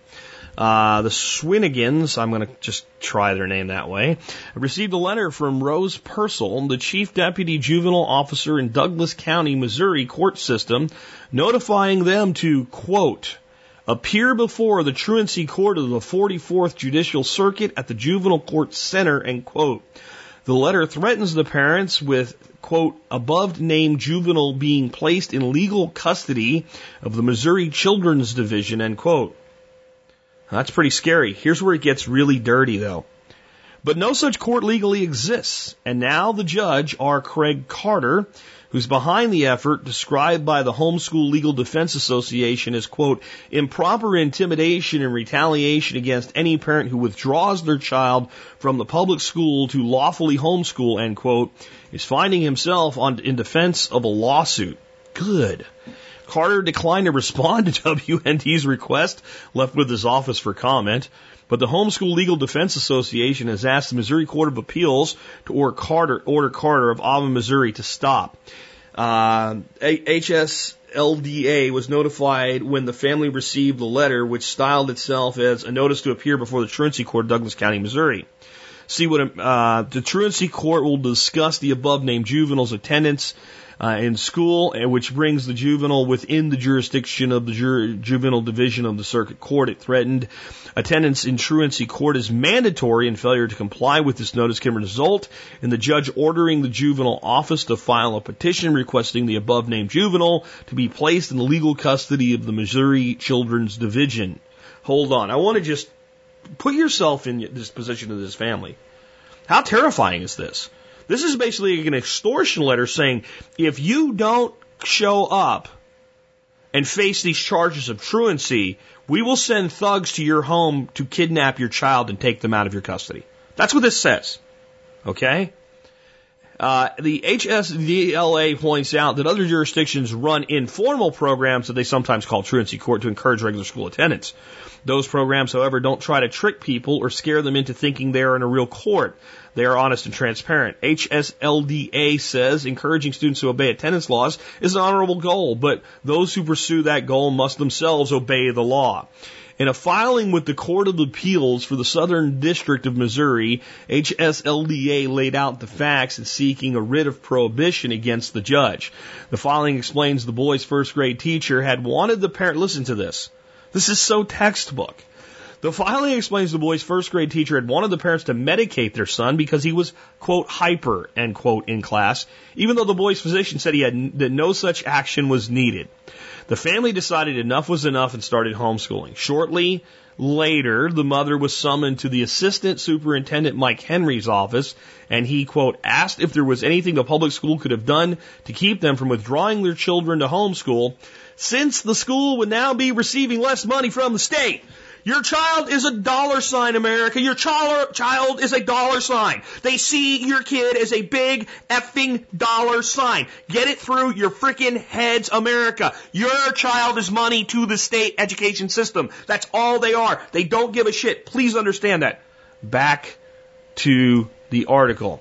Uh, the Swinigans, I'm going to just try their name that way, received a letter from Rose Purcell, the chief deputy juvenile officer in Douglas County, Missouri court system, notifying them to, quote, appear before the truancy court of the 44th Judicial Circuit at the Juvenile Court Center, end quote. The letter threatens the parents with, quote, above named juvenile being placed in legal custody of the Missouri Children's Division, end quote. That's pretty scary. Here's where it gets really dirty though. But no such court legally exists. And now the judge, R. Craig Carter, who's behind the effort described by the Homeschool Legal Defense Association as, quote, improper intimidation and retaliation against any parent who withdraws their child from the public school to lawfully homeschool, end quote, is finding himself on, in defense of a lawsuit. Good. Carter declined to respond to [laughs] WND's request, left with his office for comment. But the Homeschool Legal Defense Association has asked the Missouri Court of Appeals to order Carter, order Carter of Alma, Missouri to stop. Uh, HSLDA was notified when the family received the letter, which styled itself as a notice to appear before the truancy court, Douglas County, Missouri. See what uh, the truancy court will discuss the above named juvenile's attendance uh, in school, which brings the juvenile within the jurisdiction of the ju- juvenile division of the circuit court. It threatened attendance in truancy court is mandatory, and failure to comply with this notice can result in the judge ordering the juvenile office to file a petition requesting the above named juvenile to be placed in the legal custody of the Missouri Children's Division. Hold on, I want to just put yourself in this position of this family. How terrifying is this? This is basically an extortion letter saying if you don't show up and face these charges of truancy, we will send thugs to your home to kidnap your child and take them out of your custody. That's what this says. Okay? Uh, the HSDLA points out that other jurisdictions run informal programs that they sometimes call truancy court to encourage regular school attendance. Those programs, however, don't try to trick people or scare them into thinking they are in a real court. They are honest and transparent. HSLDA says encouraging students to obey attendance laws is an honorable goal, but those who pursue that goal must themselves obey the law. In a filing with the Court of Appeals for the Southern District of Missouri, HSLDA laid out the facts in seeking a writ of prohibition against the judge. The filing explains the boy's first grade teacher had wanted the parent, listen to this. This is so textbook. The filing explains the boy's first grade teacher had wanted the parents to medicate their son because he was, quote, hyper, end quote, in class, even though the boy's physician said he had, that no such action was needed. The family decided enough was enough and started homeschooling. Shortly later, the mother was summoned to the assistant superintendent Mike Henry's office and he, quote, asked if there was anything the public school could have done to keep them from withdrawing their children to homeschool since the school would now be receiving less money from the state. Your child is a dollar sign, America. Your child, child is a dollar sign. They see your kid as a big effing dollar sign. Get it through your freaking heads, America. Your child is money to the state education system. That's all they are. They don't give a shit. Please understand that. Back to the article.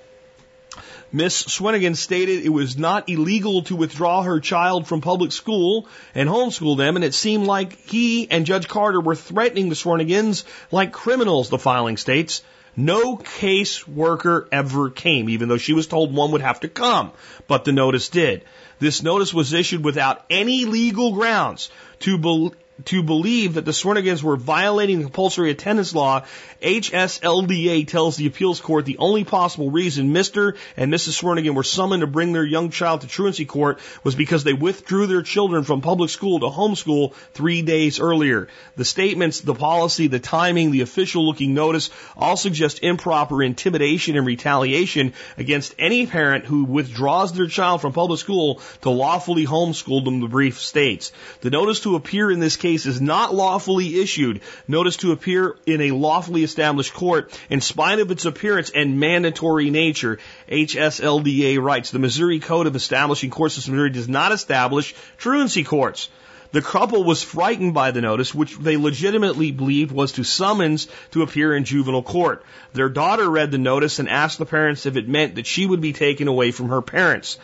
Miss Swanigan stated it was not illegal to withdraw her child from public school and homeschool them, and it seemed like he and Judge Carter were threatening the Swanigans like criminals, the filing states. No case worker ever came, even though she was told one would have to come, but the notice did. This notice was issued without any legal grounds to, be- to believe that the Swanigans were violating the compulsory attendance law, HSLDA tells the appeals court the only possible reason Mr. and Mrs. Swernigan were summoned to bring their young child to truancy court was because they withdrew their children from public school to homeschool three days earlier. The statements, the policy, the timing, the official looking notice all suggest improper intimidation and retaliation against any parent who withdraws their child from public school to lawfully homeschool them, the brief states. The notice to appear in this case is not lawfully issued. Notice to appear in a lawfully established court in spite of its appearance and mandatory nature. HSLDA writes, the Missouri Code of Establishing Courts of Missouri does not establish truancy courts. The couple was frightened by the notice, which they legitimately believed was to summons to appear in juvenile court. Their daughter read the notice and asked the parents if it meant that she would be taken away from her parents.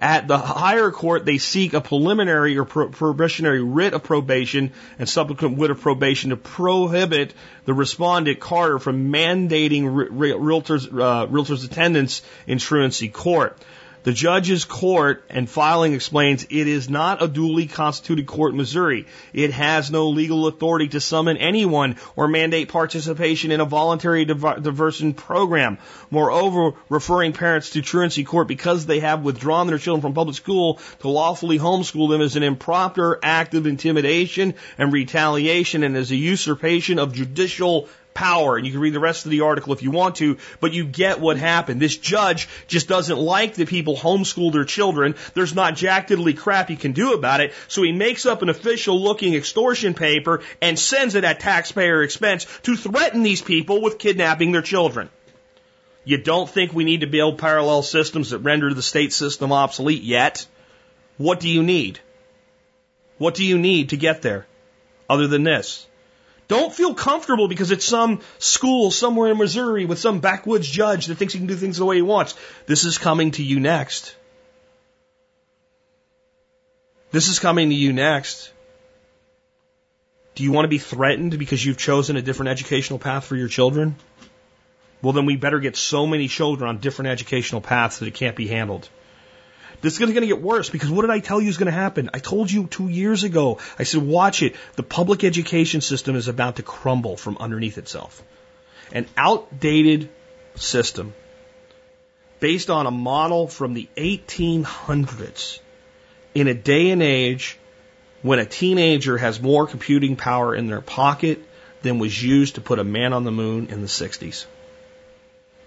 At the higher court, they seek a preliminary or pro- probationary writ of probation and subsequent writ of probation to prohibit the respondent Carter from mandating re- realtors, uh, realtors attendance in truancy court. The judge's court and filing explains it is not a duly constituted court in Missouri. It has no legal authority to summon anyone or mandate participation in a voluntary diversion program. Moreover, referring parents to truancy court because they have withdrawn their children from public school to lawfully homeschool them is an improper act of intimidation and retaliation and is a usurpation of judicial power. And you can read the rest of the article if you want to, but you get what happened. This judge just doesn't like that people homeschool their children. There's not jack diddly crap he can do about it. So he makes up an official looking extortion paper and sends it at taxpayer expense to threaten these people with kidnapping their children. You don't think we need to build parallel systems that render the state system obsolete yet? What do you need? What do you need to get there other than this? Don't feel comfortable because it's some school somewhere in Missouri with some backwoods judge that thinks he can do things the way he wants. This is coming to you next. This is coming to you next. Do you want to be threatened because you've chosen a different educational path for your children? Well, then we better get so many children on different educational paths that it can't be handled. This is going to get worse because what did I tell you is going to happen? I told you two years ago. I said, watch it. The public education system is about to crumble from underneath itself. An outdated system based on a model from the 1800s in a day and age when a teenager has more computing power in their pocket than was used to put a man on the moon in the 60s.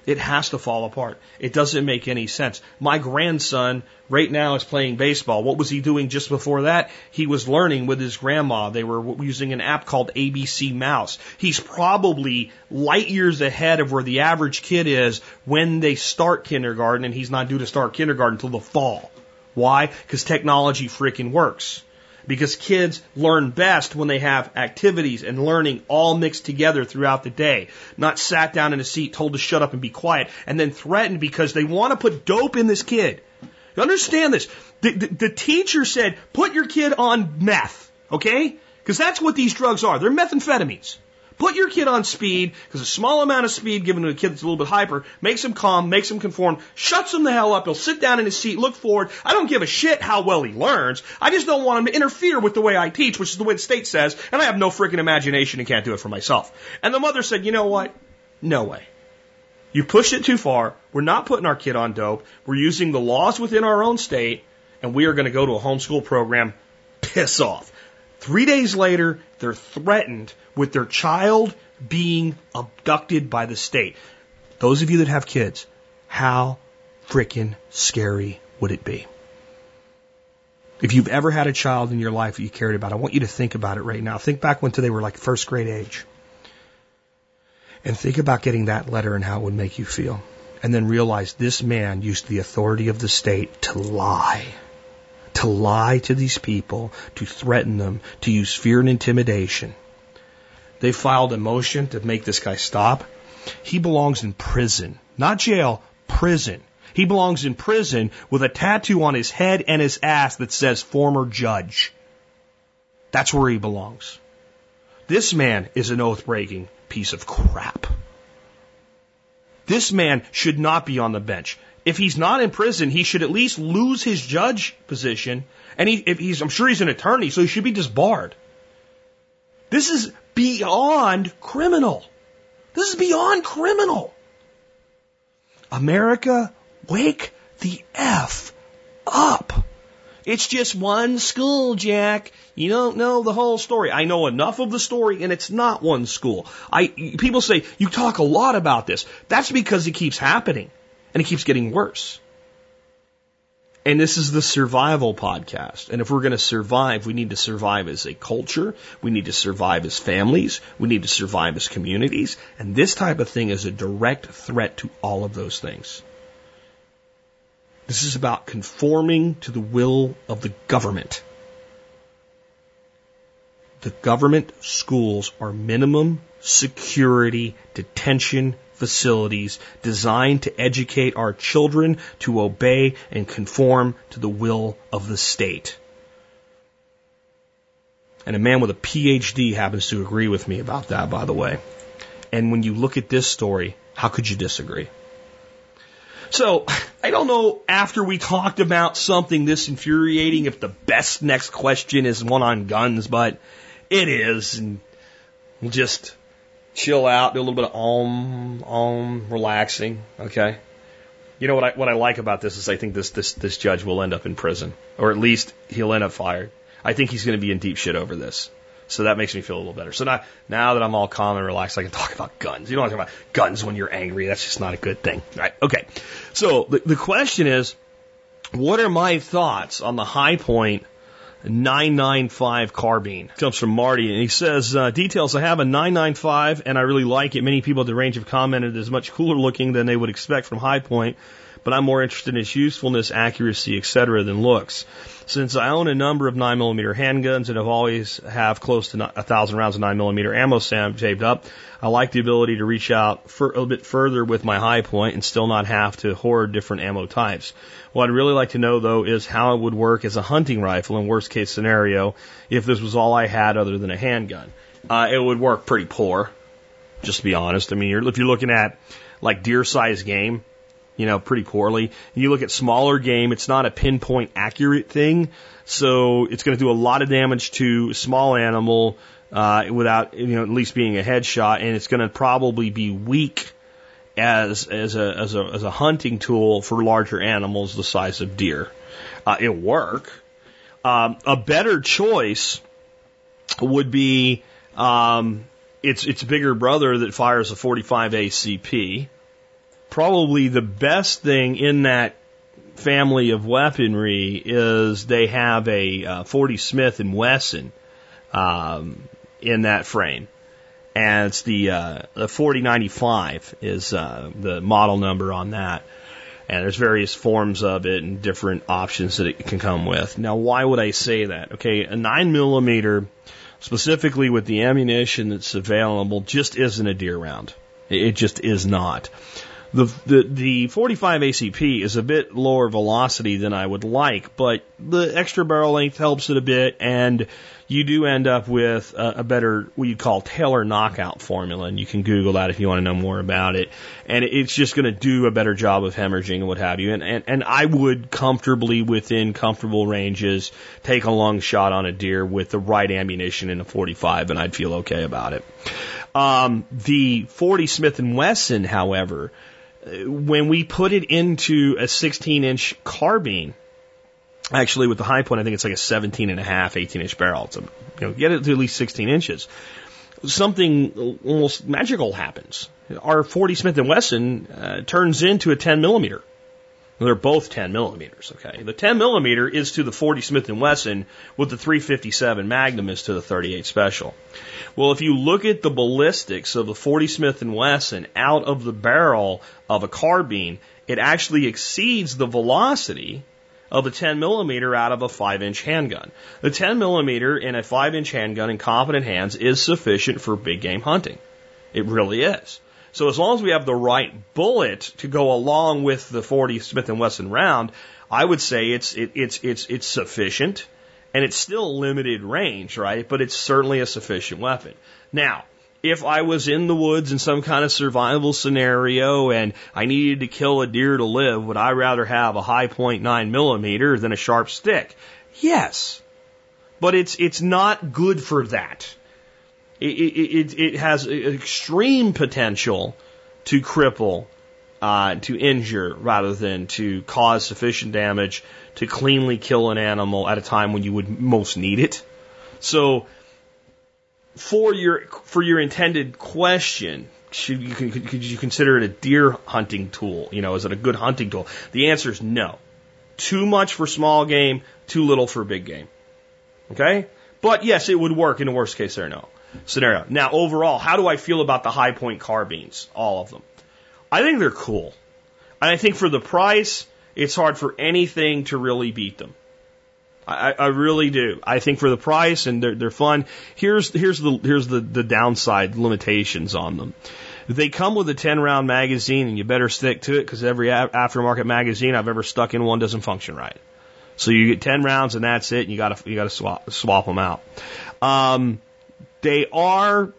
It has to fall apart. It doesn't make any sense. My grandson right now is playing baseball. What was he doing just before that? He was learning with his grandma. They were using an app called ABC Mouse. He's probably light years ahead of where the average kid is when they start kindergarten, and he's not due to start kindergarten until the fall. Why? Because technology freaking works because kids learn best when they have activities and learning all mixed together throughout the day, not sat down in a seat told to shut up and be quiet and then threatened because they want to put dope in this kid. You understand this? The, the, the teacher said, put your kid on meth, okay? Because that's what these drugs are. They're methamphetamines. Put your kid on speed, because a small amount of speed given to a kid that's a little bit hyper makes him calm, makes him conform, shuts him the hell up. He'll sit down in his seat, look forward. I don't give a shit how well he learns. I just don't want him to interfere with the way I teach, which is the way the state says, and I have no freaking imagination and can't do it for myself. And the mother said, you know what? No way. You pushed it too far. We're not putting our kid on dope. We're using the laws within our own state, and we are going to go to a homeschool program. Piss off. Three days later, they're threatened with their child being abducted by the state. Those of you that have kids, how freaking scary would it be? If you've ever had a child in your life that you cared about, I want you to think about it right now. Think back when they were like first grade age. And think about getting that letter and how it would make you feel. And then realize this man used the authority of the state to lie to lie to these people, to threaten them, to use fear and intimidation. They filed a motion to make this guy stop. He belongs in prison, not jail, prison. He belongs in prison with a tattoo on his head and his ass that says former judge. That's where he belongs. This man is an oath breaking piece of crap. This man should not be on the bench. If he's not in prison, he should at least lose his judge position. And he, if he's, I'm sure he's an attorney, so he should be disbarred. This is beyond criminal. This is beyond criminal. America, wake the F up. It's just one school, Jack. You don't know the whole story. I know enough of the story, and it's not one school. I people say you talk a lot about this. That's because it keeps happening, and it keeps getting worse. And this is the survival podcast. And if we're going to survive, we need to survive as a culture. We need to survive as families. We need to survive as communities. And this type of thing is a direct threat to all of those things. This is about conforming to the will of the government. The government schools are minimum security detention facilities designed to educate our children to obey and conform to the will of the state. And a man with a PhD happens to agree with me about that, by the way. And when you look at this story, how could you disagree? So, I don't know after we talked about something this infuriating if the best next question is one on guns, but it is. And we'll just chill out, do a little bit of om, om, relaxing. Okay. You know what I what I like about this is I think this this this judge will end up in prison, or at least he'll end up fired. I think he's going to be in deep shit over this. So that makes me feel a little better. So now, now that I'm all calm and relaxed, I can talk about guns. You don't talk about guns when you're angry. That's just not a good thing. Right? Okay. So the, the question is, what are my thoughts on the Hi-Point 995 carbine. Comes from Marty, and he says, uh, details, I have a 995, and I really like it. Many people at the range have commented it's much cooler looking than they would expect from Hi-Point, but I'm more interested in its usefulness, accuracy, etc. than looks. Since I own a number of 9mm handguns and have always have close to a thousand rounds of 9mm ammo saved up, I like the ability to reach out for a bit further with my Hi-Point and still not have to hoard different ammo types. What I'd really like to know though is how it would work as a hunting rifle in worst case scenario if this was all I had other than a handgun. Uh, it would work pretty poor, just to be honest. I mean, if you're looking at like deer size game, you know, pretty poorly. You look at smaller game, it's not a pinpoint accurate thing. So it's going to do a lot of damage to small animal, uh, without, you know, at least being a headshot. And it's going to probably be weak as, as a, as a, as a hunting tool for larger animals the size of deer. Uh, it'll work. Um, a better choice would be, um, its, its bigger brother that fires a 45 ACP probably the best thing in that family of weaponry is they have a uh, 40 Smith and Wesson um, in that frame, and it's the uh, the 4095 is uh, the model number on that. And there's various forms of it and different options that it can come with. Now, why would I say that? Okay, a nine millimeter, specifically with the ammunition that's available, just isn't a deer round. It just is not. The, the, the 45 ACP is a bit lower velocity than I would like, but the extra barrel length helps it a bit, and you do end up with a, a better, what you call Taylor knockout formula, and you can Google that if you want to know more about it. And it's just going to do a better job of hemorrhaging and what have you. And, and, and I would comfortably, within comfortable ranges, take a long shot on a deer with the right ammunition in a 45, and I'd feel okay about it. Um, the 40 Smith and Wesson, however, when we put it into a 16 inch carbine, actually with the high point, I think it's like a 17 and a half, 18 inch barrel. A, you know, get it to at least 16 inches. Something almost magical happens. Our 40 Smith and Wesson uh, turns into a 10 millimeter. They're both 10 millimeters. Okay, the 10 millimeter is to the 40 Smith and Wesson what the 357 Magnum is to the 38 Special. Well, if you look at the ballistics of the 40 Smith and Wesson out of the barrel of a carbine, it actually exceeds the velocity of a 10 millimeter out of a 5 inch handgun. The 10 millimeter in a 5 inch handgun in competent hands is sufficient for big game hunting. It really is. So as long as we have the right bullet to go along with the 40 Smith and Wesson round, I would say it's it, it's it's it's sufficient, and it's still limited range, right? But it's certainly a sufficient weapon. Now, if I was in the woods in some kind of survival scenario and I needed to kill a deer to live, would I rather have a Hi-Point nine millimeter than a sharp stick? Yes, but it's it's not good for that. It, it, it has extreme potential to cripple, uh, to injure, rather than to cause sufficient damage to cleanly kill an animal at a time when you would most need it. So, for your for your intended question, should you could you consider it a deer hunting tool? You know, is it a good hunting tool? The answer is no. Too much for small game, too little for big game. Okay? But yes, it would work in the worst case scenario scenario. Now, overall, how do I feel about the Hi-Point carbines? All of them. I think they're cool. And I think for the price, it's hard for anything to really beat them. I, I really do. I think for the price and they're, they're fun. Here's here's the here's the, the downside limitations on them. They come with a 10 round magazine and you better stick to it because every aftermarket magazine I've ever stuck in one doesn't function right. So you get 10 rounds and that's it and you gotta, you gotta swap, swap them out. Um, they are,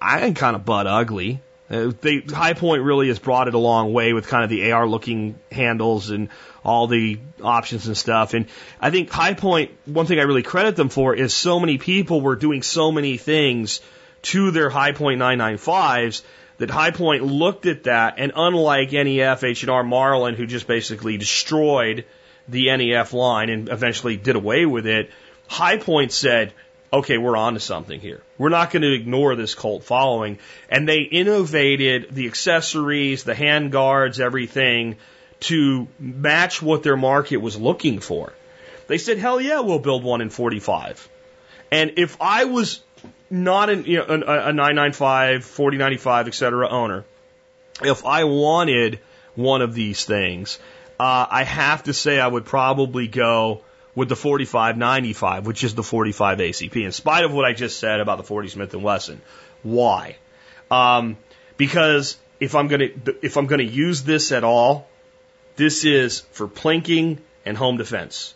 I kind of butt ugly. Uh, they, Hi-Point really has brought it a long way with kind of the AR looking handles and all the options and stuff. And I think Hi-Point, one thing I really credit them for is so many people were doing so many things to their Hi-Point 995s that Hi-Point looked at that and unlike NEF, H&R Marlin, who just basically destroyed the NEF line and eventually did away with it, Hi-Point said, okay, we're on to something here. We're not going to ignore this cult following. And they innovated the accessories, the hand guards, everything to match what their market was looking for. They said, hell yeah, we'll build one in 45. And if I was not an, you know, a, a 995, 4095, et cetera owner, if I wanted one of these things, uh, I have to say I would probably go with the 4595, which is the 45 ACP, in spite of what I just said about the 40 Smith and Wesson. Why? Um, because if I'm gonna if I'm gonna use this at all, this is for plinking and home defense.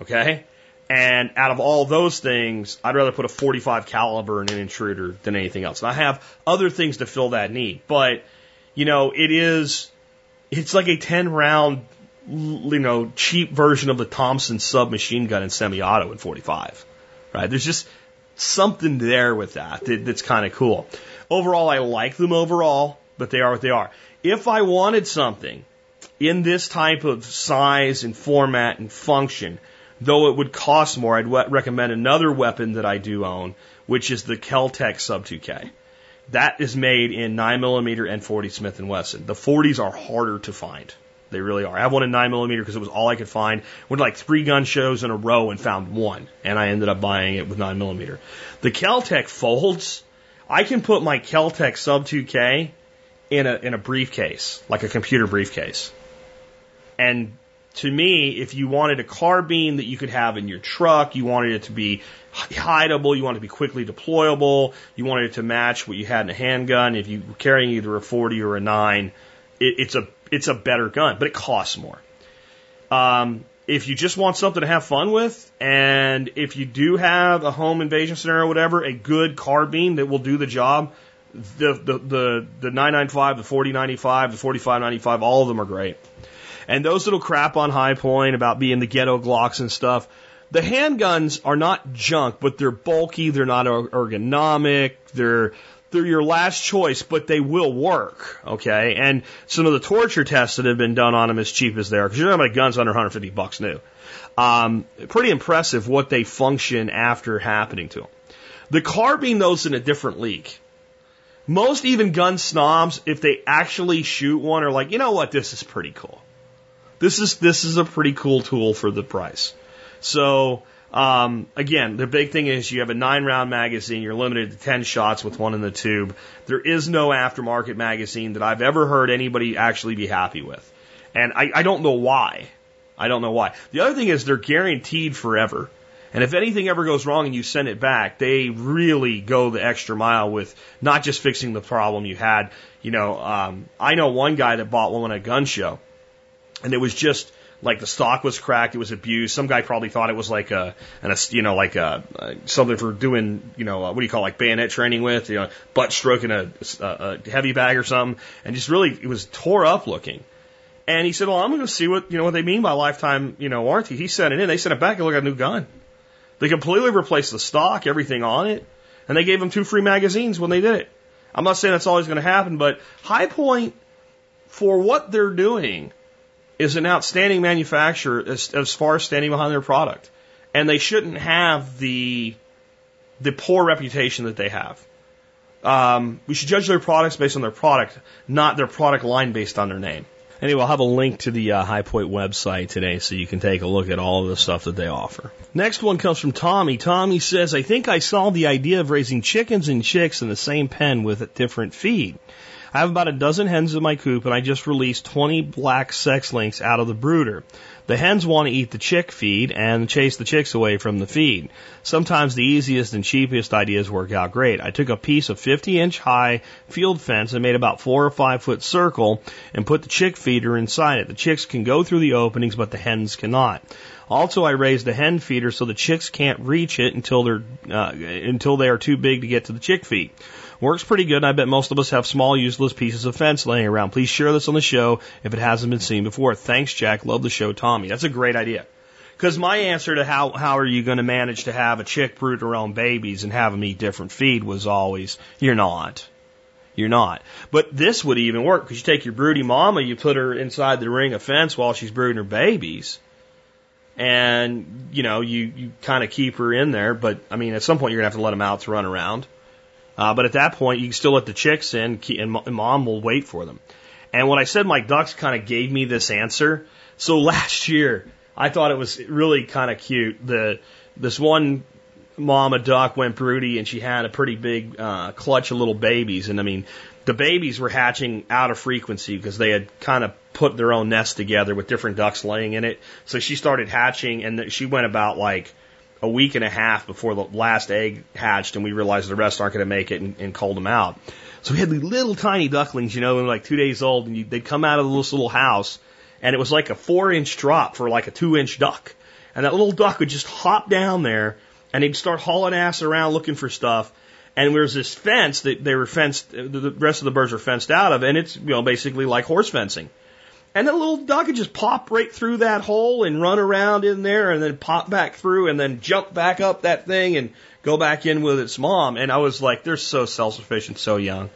Okay? And out of all those things, I'd rather put a 45 caliber in an intruder than anything else. And I have other things to fill that need, but you know, it is it's like a 10 round you know, cheap version of the Thompson submachine gun in semi-auto in 45, right? There's just something there with that, that that's kind of cool. Overall, I like them overall, but they are what they are. If I wanted something in this type of size and format and function, though it would cost more, I'd recommend another weapon that I do own, which is the Keltec Sub 2K. That is made in 9mm and 40 Smith & Wesson. The 40s are harder to find. They really are. I have one in 9 millimeter because it was all I could find. Went like three gun shows in a row and found one, and I ended up buying it with 9 millimeter. The Keltec folds. I can put my Keltec Sub 2K in a in a briefcase, like a computer briefcase. And to me, if you wanted a carbine that you could have in your truck, you wanted it to be hideable, you wanted it to be quickly deployable, you wanted it to match what you had in a handgun. If you were carrying either a 40 or a 9, it, it's a it's a better gun, but it costs more. Um, if you just want something to have fun with, and if you do have a home invasion scenario, or whatever, a good carbine that will do the job, the the the, the 995, the 4095, the 4595, all of them are great. And those little crap on Hi-Point about being the ghetto Glocks and stuff, the handguns are not junk, but they're bulky, they're not ergonomic, they're they're your last choice, but they will work. Okay. And some of the torture tests that have been done on them as cheap as they are, because you're talking about guns under 150 bucks new. Um, pretty impressive what they function after happening to them. The carbine, those in a different league. Most even gun snobs, if they actually shoot one, are like, you know what, this is pretty cool. This is this is a pretty cool tool for the price. So um, again, the big thing is you have a nine round magazine. You're limited to 10 shots with one in the tube. There is no aftermarket magazine that I've ever heard anybody actually be happy with. And I, I don't know why. I don't know why. The other thing is they're guaranteed forever. And if anything ever goes wrong and you send it back, they really go the extra mile with not just fixing the problem you had. You know, um, I know one guy that bought one at a gun show, and it was just like the stock was cracked, it was abused. Some guy probably thought it was like a, an, you know, like a, something for doing, you know, uh, what do you call it, like bayonet training with, you know, butt stroking a, a, heavy bag or something, and just really it was tore up looking. And he said, "Well, I'm going to see what you know what they mean by lifetime, you know, warranty." He sent it in. They sent it back and look at a new gun. They completely replaced the stock, everything on it, and they gave them two free magazines when they did it. I'm not saying that's always going to happen, but Hi-Point, for what they're doing, is an outstanding manufacturer as, as far as standing behind their product, and they shouldn't have the the poor reputation that they have. Um, we should judge their products based on their product, not their product line based on their name. Anyway, I'll have a link to the uh, Hi-Point website today so you can take a look at all of the stuff that they offer. Next one comes from Tommy. Tommy says, I think I saw the idea of raising chickens and chicks in the same pen with a different feed. I have about a dozen hens in my coop and I just released 20 black sex links out of the brooder. The hens want to eat the chick feed and chase the chicks away from the feed. Sometimes the easiest and cheapest ideas work out great. I took a piece of 50 inch high field fence and made about four or five foot circle and put the chick feeder inside it. The chicks can go through the openings, but the hens cannot. Also, I raised a hen feeder so the chicks can't reach it until they're uh, until they are too big to get to the chick feed. Works pretty good, and I bet most of us have small, useless pieces of fence laying around. Please share this on the show if it hasn't been seen before. Thanks, Jack. Love the show, Tommy. That's a great idea. Because my answer to how how are you going to manage to have a chick brood her own babies and have them eat different feed was always you're not. You're not. But this would even work because you take your broody mama, you put her inside the ring of fence while she's brooding her babies, and you know you you kind of keep her in there. But I mean, at some point you're gonna have to let them out to run around. Uh, but at that point, you can still let the chicks in, and mom will wait for them. And when I said my ducks kind of gave me this answer, so [laughs] last year I thought it was really kind of cute. The this one mama duck went broody, and she had a pretty big uh, clutch of little babies. And I mean, the babies were hatching out of frequency because they had kind of put their own nest together with different ducks laying in it. So she started hatching, and she went about like a week and a half before the last egg hatched, and we realized the rest aren't going to make it and, and culled them out. So we had these little tiny ducklings, you know, and like two days old, and you, they'd come out of this little house, and it was like a four inch drop for like a two inch duck. And that little duck would just hop down there, and he'd start hauling ass around looking for stuff. And there's this fence that they were fenced, the rest of the birds are fenced out of, and it's, you know, basically like horse fencing. And that little dog could just pop right through that hole and run around in there and then pop back through and then jump back up that thing and go back in with its mom. And I was like, they're so self-sufficient, so young.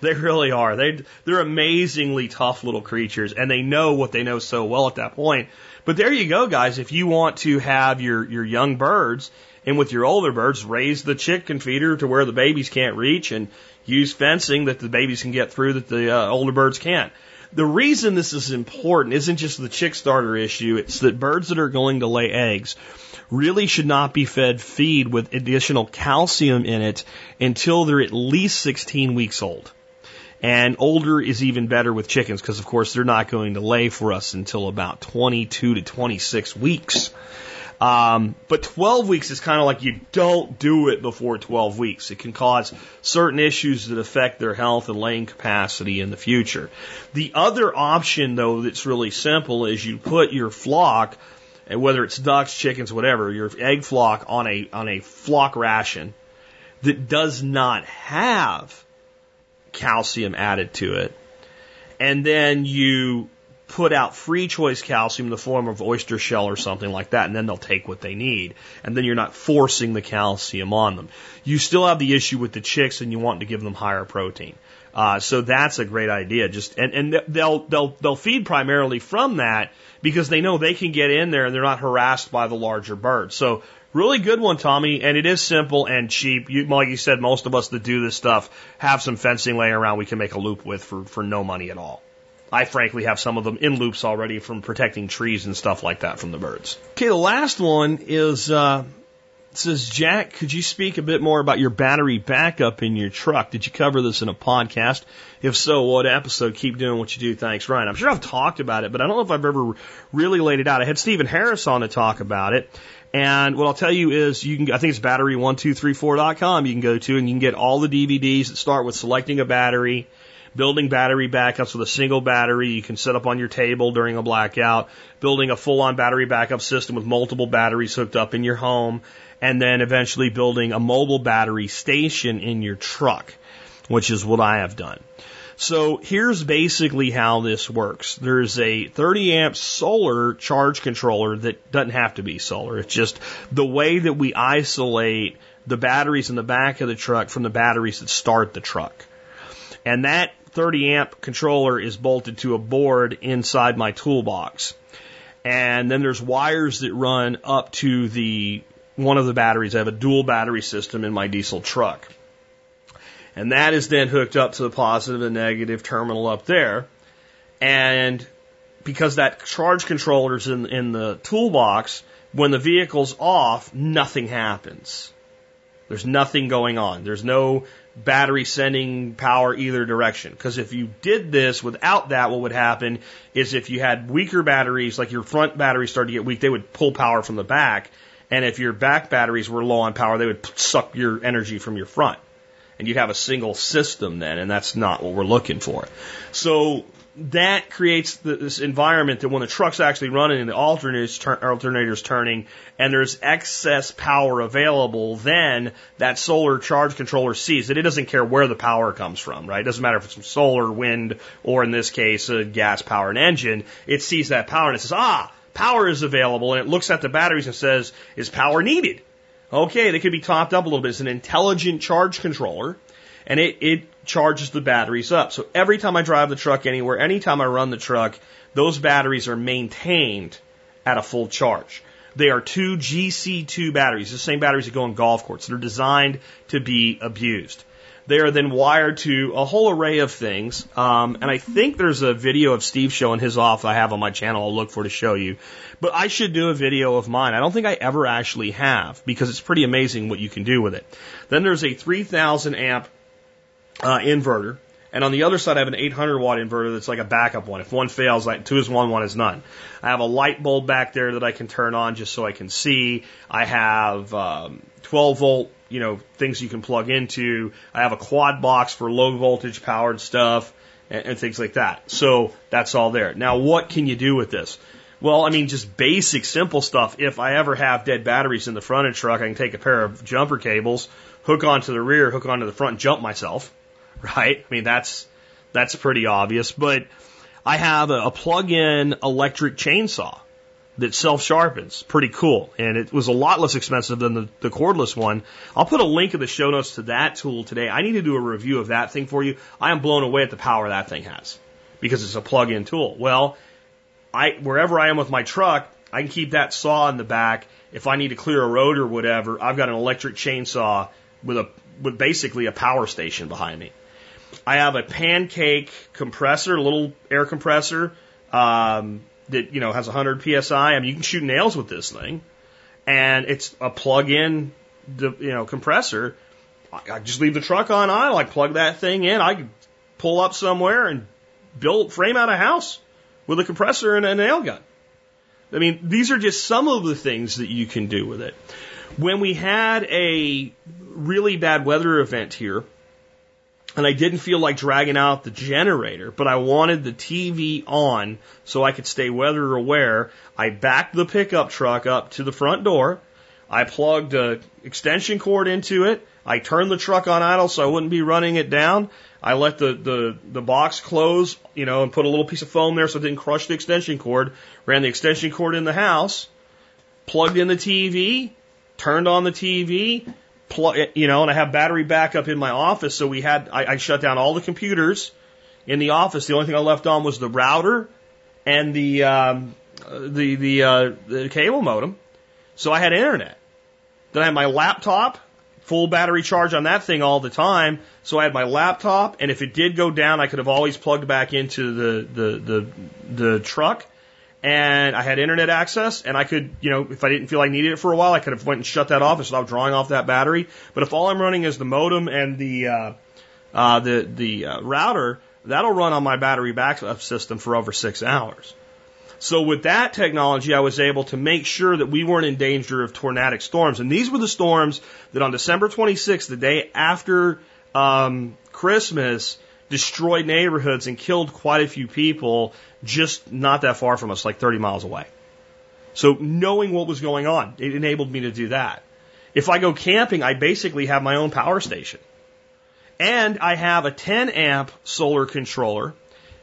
They really are. They they're amazingly tough little creatures, and they know what they know so well at that point. But there you go, guys. If you want to have your your young birds, and with your older birds, raise the chicken feeder to where the babies can't reach, and use fencing that the babies can get through that the uh, older birds can't. The reason this is important isn't just the chick starter issue, it's that birds that are going to lay eggs really should not be fed feed with additional calcium in it until they're at least 16 weeks old. And older is even better with chickens because, of course, they're not going to lay for us until about 22 to 26 weeks. Um, but 12 weeks is kind of like you don't do it before 12 weeks. It can cause certain issues that affect their health and laying capacity in the future. The other option, though, that's really simple is you put your flock, whether it's ducks, chickens, whatever, your egg flock on a on a flock ration that does not have calcium added to it, and then you put out free choice calcium in the form of oyster shell or something like that, and then they'll take what they need. And then you're not forcing the calcium on them. You still have the issue with the chicks, and you want to give them higher protein. Uh, so that's a great idea. Just and, and they'll they'll they'll feed primarily from that because they know they can get in there and they're not harassed by the larger birds. So really good one, Tommy, and it is simple and cheap. You, like you said, most of us that do this stuff have some fencing laying around we can make a loop with for for no money at all. I frankly have some of them in loops already from protecting trees and stuff like that from the birds. Okay, the last one is uh, says Jack, could you speak a bit more about your battery backup in your truck? Did you cover this in a podcast? If so, what episode? Keep doing what you do. Thanks, Ryan. I'm sure I've talked about it, but I don't know if I've ever really laid it out. I had Stephen Harris on to talk about it. And what I'll tell you is you can, I think it's battery1234.com you can go to and you can get all the DVDs that start with selecting a battery, building battery backups with a single battery you can set up on your table during a blackout, building a full on battery backup system with multiple batteries hooked up in your home, and then eventually building a mobile battery station in your truck, which is what I have done. So here's basically how this works. There's a 30 amp solar charge controller that doesn't have to be solar. It's just the way that we isolate the batteries in the back of the truck from the batteries that start the truck. And that 30 amp controller is bolted to a board inside my toolbox. And then there's wires that run up to the one of the batteries. I have a dual battery system in my diesel truck. And that is then hooked up to the positive and negative terminal up there. And because that charge controller is in, in the toolbox, when the vehicle's off, nothing happens. There's nothing going on. There's no battery sending power either direction. Because if you did this without that, what would happen is if you had weaker batteries, like your front batteries started to get weak, they would pull power from the back. And if your back batteries were low on power, they would suck your energy from your front and you'd have a single system then, and that's not what we're looking for. So that creates this environment that when the truck's actually running and the alternators, tur- alternators turning and there's excess power available, then that solar charge controller sees that it doesn't care where the power comes from, right? It doesn't matter if it's from solar, wind, or in this case, a gas powered engine. It sees that power and it says, ah, power is available. And it looks at the batteries and says, is power needed? Okay, they could be topped up a little bit. It's an intelligent charge controller, and it, it charges the batteries up. So every time I drive the truck anywhere, anytime I run the truck, those batteries are maintained at a full charge. They are two GC2 batteries, the same batteries that go in golf courses. They're designed to be abused. They are then wired to a whole array of things. Um, and I think there's a video of Steve showing his off I have on my channel. I'll look for to show you. But I should do a video of mine. I don't think I ever actually have because it's pretty amazing what you can do with it. Then there's a 3000 amp uh, inverter. And on the other side, I have an 800 watt inverter that's like a backup one. If one fails, like two is one, one is none. I have a light bulb back there that I can turn on just so I can see. I have um, 12 volt you know, things you can plug into. I have a quad box for low voltage powered stuff and, and things like that. So that's all there. Now, what can you do with this? Well, I mean, just basic, simple stuff. If I ever have dead batteries in the front of the truck, I can take a pair of jumper cables, hook onto the rear, hook onto the front, and jump myself. [laughs] Right? I mean, that's that's pretty obvious. But I have a, a plug-in electric chainsaw that self sharpens. Pretty cool. And it was a lot less expensive than the, the cordless one. I'll put a link in the show notes to that tool today. I need to do a review of that thing for you. I am blown away at the power that thing has because it's a plug in tool. Well, I, wherever I am with my truck, I can keep that saw in the back. If I need to clear a road or whatever, I've got an electric chainsaw with a, with basically a power station behind me. I have a pancake compressor, a little air compressor. Um, that you know has 100 psi. I mean, you can shoot nails with this thing, and it's a plug-in, you know, compressor. I, just leave the truck on idle. I plug that thing in. I pull up somewhere and build frame out a house with a compressor and a nail gun. I mean, these are just some of the things that you can do with it. When we had a really bad weather event here, and I didn't feel like dragging out the generator, but I wanted the TV on so I could stay weather aware. I backed the pickup truck up to the front door. I plugged a extension cord into it. I turned the truck on idle so I wouldn't be running it down. I let the, the, the box close, you know, and put a little piece of foam there so it didn't crush the extension cord. Ran the extension cord in the house, plugged in the TV, turned on the TV, plug, you know, and I have battery backup in my office. So we had, I, I shut down all the computers in the office. The only thing I left on was the router and the, um, the, the, uh, the cable modem. So I had internet. Then I had my laptop, full battery charge on that thing all the time. So I had my laptop, and if it did go down, I could have always plugged back into the, the, the, the truck and I had internet access, and I could, you know, if I didn't feel I needed it for a while, I could have went and shut that off and stopped drawing off that battery. But if all I'm running is the modem and the uh, uh, the the uh, router, that'll run on my battery backup system for over six hours. So with that technology, I was able to make sure that we weren't in danger of tornadic storms. And these were the storms that on December 26th, the day after um, Christmas, destroyed neighborhoods and killed quite a few people just not that far from us, like 30 miles away. So knowing what was going on, it enabled me to do that. If I go camping, I basically have my own power station. And I have a 10 amp solar controller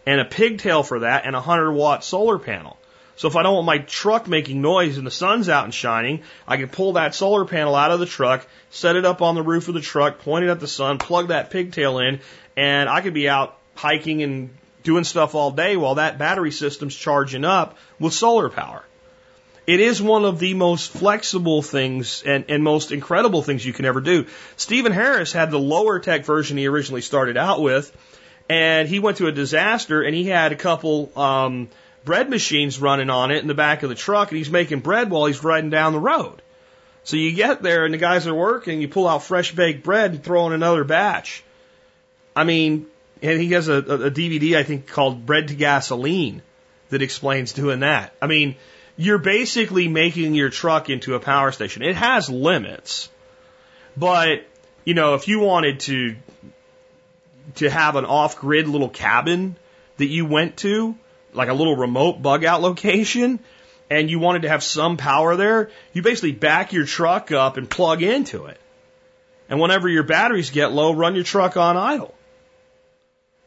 and a pigtail for that and a 100 watt solar panel. So if I don't want my truck making noise and the sun's out and shining, I can pull that solar panel out of the truck, set it up on the roof of the truck, point it at the sun, plug that pigtail in, and I could be out hiking and doing stuff all day while that battery system's charging up with solar power. It is one of the most flexible things and, and most incredible things you can ever do. Stephen Harris had the lower tech version he originally started out with, and he went to a disaster and he had a couple um, bread machines running on it in the back of the truck, and he's making bread while he's riding down the road. So you get there and the guys are working, you pull out fresh baked bread and throw in another batch. I mean, and he has a, a DVD I think called Bread to Gasoline that explains doing that. I mean, you're basically making your truck into a power station. It has limits, but you know, if you wanted to to have an off-grid little cabin that you went to, like a little remote bug out location, and you wanted to have some power there, you basically back your truck up and plug into it. And whenever your batteries get low, run your truck on idle.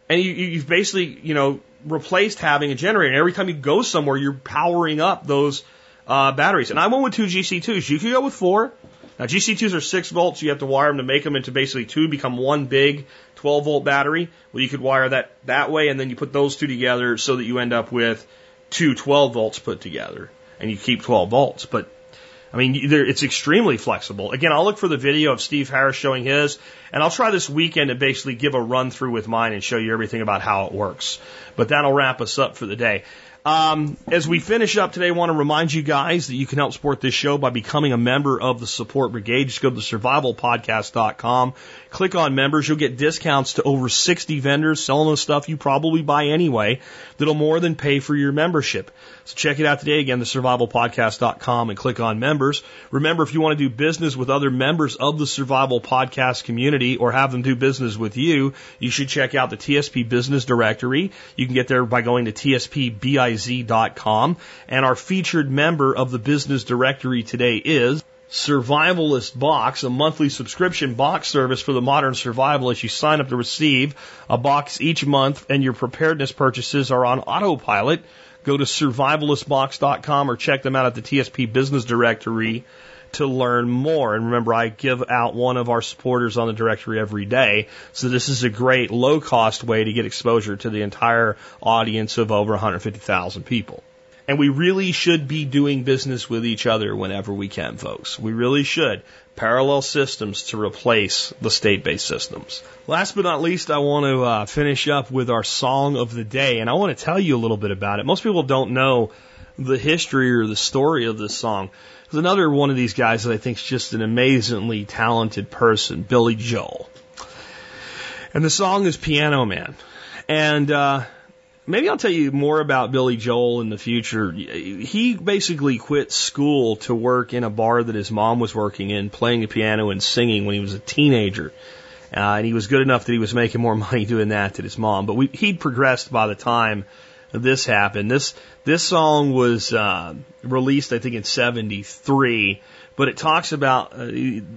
And you, you've basically, you know, replaced having a generator. Every time you go somewhere, you're powering up those uh, batteries. And I went with two GC2s. You could go with four. Now, GC2s are six volts. You have to wire them to make them into basically two, become one big 12 volt battery. Well, you could wire that that way, and then you put those two together so that you end up with two 12 volts put together, and you keep 12 volts. But I mean, it's extremely flexible. Again, I'll look for the video of Steve Harris showing his, and I'll try this weekend to basically give a run through with mine and show you everything about how it works. But that'll wrap us up for the day. Um, as we finish up today, I want to remind you guys that you can help support this show by becoming a member of the Support Brigade. Just go to survivalpodcast.com, click on members. You'll get discounts to over 60 vendors selling the stuff you probably buy anyway that'll more than pay for your membership. So check it out today again, the survivalpodcast.com and click on members. Remember, if you want to do business with other members of the survival podcast community or have them do business with you, you should check out the TSP business directory. You can get there by going to tspbiz.com and our featured member of the business directory today is Survivalist Box, a monthly subscription box service for the modern survivalist. You sign up to receive a box each month and your preparedness purchases are on autopilot. Go to survivalistbox.com or check them out at the TSP Business Directory to learn more. And remember, I give out one of our supporters on the directory every day. So this is a great low cost way to get exposure to the entire audience of over 150,000 people. And we really should be doing business with each other whenever we can, folks. We really should. Parallel systems to replace the state based systems. Last but not least, I want to uh, finish up with our song of the day. And I want to tell you a little bit about it. Most people don't know the history or the story of this song. There's another one of these guys that I think is just an amazingly talented person, Billy Joel. And the song is Piano Man. And, uh, maybe I'll tell you more about Billy Joel in the future. He basically quit school to work in a bar that his mom was working in, playing the piano and singing when he was a teenager. Uh, and he was good enough that he was making more [laughs] money doing that than his mom. But we, he'd progressed by the time this happened. This this song was uh, released, I think, in '73. But it talks about uh,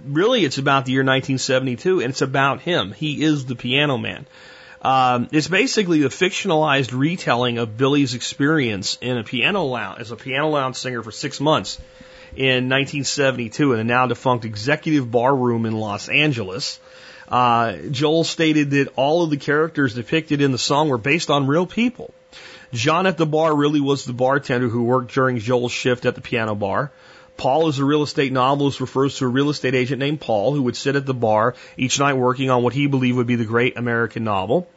really, it's about the year 1972, and it's about him. He is the piano man. Um, it's basically a fictionalized retelling of Billy's experience in a piano lounge as a piano lounge singer for six months in 1972 in a now defunct executive bar room in Los Angeles. Uh, Joel stated that all of the characters depicted in the song were based on real people. John at the bar really was the bartender who worked during Joel's shift at the piano bar. Paul is a real estate novelist refers to a real estate agent named Paul who would sit at the bar each night working on what he believed would be the great American novel.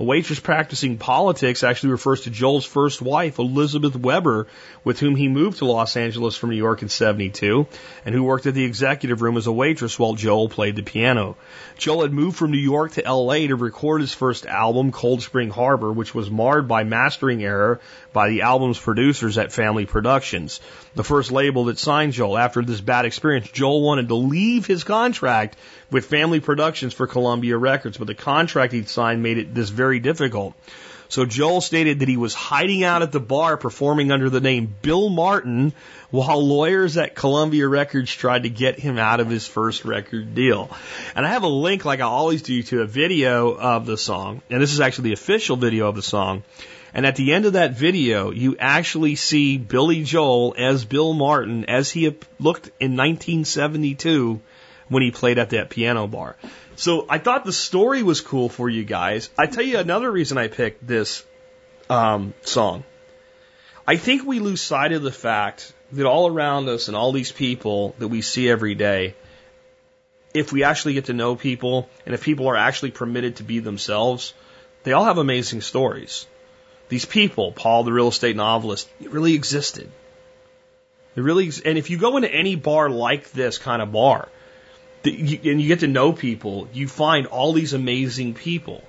A waitress practicing politics actually refers to Joel's first wife, Elizabeth Weber, with whom he moved to Los Angeles from New York in 72, and who worked at the executive room as a waitress while Joel played the piano. Joel had moved from New York to LA to record his first album, Cold Spring Harbor, which was marred by mastering error by the album's producers at Family Productions, the first label that signed Joel. After this bad experience, Joel wanted to leave his contract with Family Productions for Columbia Records, but the contract he'd signed made it this very difficult. So Joel stated that he was hiding out at the bar performing under the name Bill Martin while lawyers at Columbia Records tried to get him out of his first record deal. And I have a link, like I always do, to a video of the song. And this is actually the official video of the song. And at the end of that video, you actually see Billy Joel as Bill Martin as he looked in 1972 when he played at that piano bar. So I thought the story was cool for you guys. I tell you another reason I picked this um, song. I think we lose sight of the fact that all around us and all these people that we see every day, if we actually get to know people and if people are actually permitted to be themselves, they all have amazing stories. These people, Paul the real estate novelist, it really existed. They really, and if you go into any bar like this kind of bar, and you get to know people, you find all these amazing people.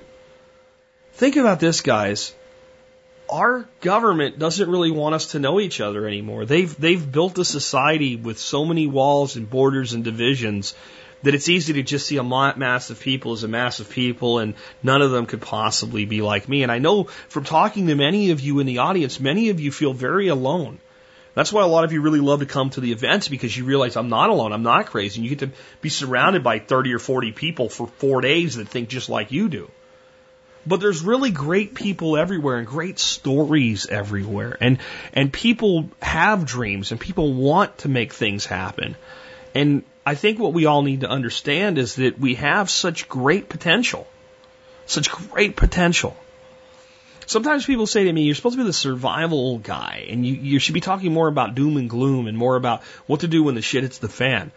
Think about this, guys. Our government doesn't really want us to know each other anymore. They've they've built a society with so many walls and borders and divisions that it's easy to just see a mass of people as a mass of people and none of them could possibly be like me. And I know from talking to many of you in the audience, many of you feel very alone. That's why a lot of you really love to come to the events because you realize I'm not alone, I'm not crazy, and you get to be surrounded by 30 or 40 people for four days that think just like you do. But there's really great people everywhere and great stories everywhere. And, and people have dreams and people want to make things happen. And I think what we all need to understand is that we have such great potential. Such great potential. Sometimes people say to me, you're supposed to be the survival guy, and you, you should be talking more about doom and gloom and more about what to do when the shit hits the fan.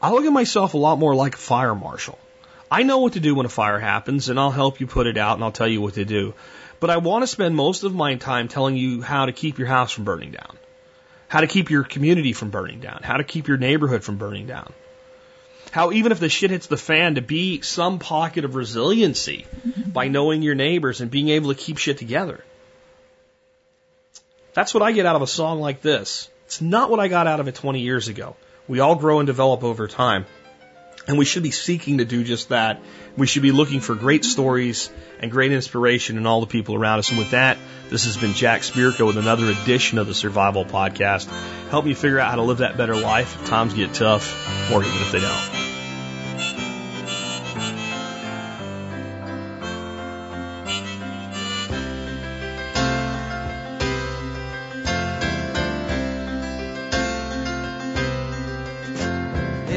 I look at myself a lot more like a fire marshal. I know what to do when a fire happens, and I'll help you put it out, and I'll tell you what to do. But I want to spend most of my time telling you how to keep your house from burning down how to keep your community from burning down, how to keep your neighborhood from burning down. How even if the shit hits the fan, to be some pocket of resiliency mm-hmm. by knowing your neighbors and being able to keep shit together. That's what I get out of a song like this. It's not what I got out of it 20 years ago. We all grow and develop over time. And we should be seeking to do just that. We should be looking for great stories and great inspiration in all the people around us. And with that, this has been Jack Spirko with another edition of the Survival Podcast. Help me figure out how to live that better life if times get tough or even if they don't.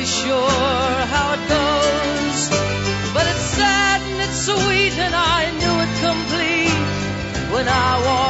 Really sure how it goes, but it's sad and it's sweet, and I knew it complete when I wore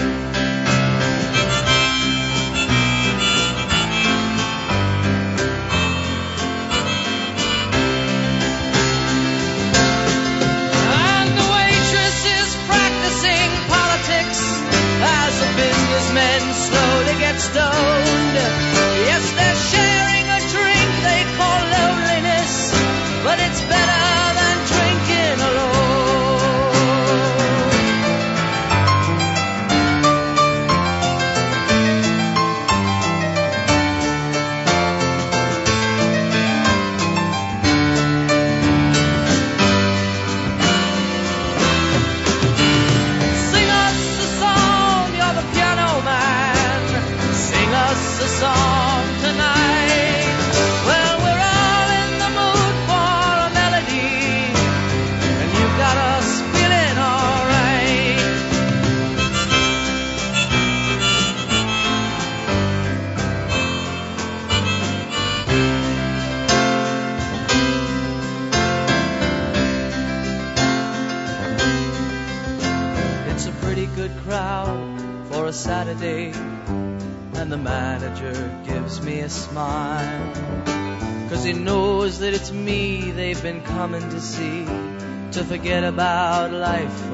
Forget about life.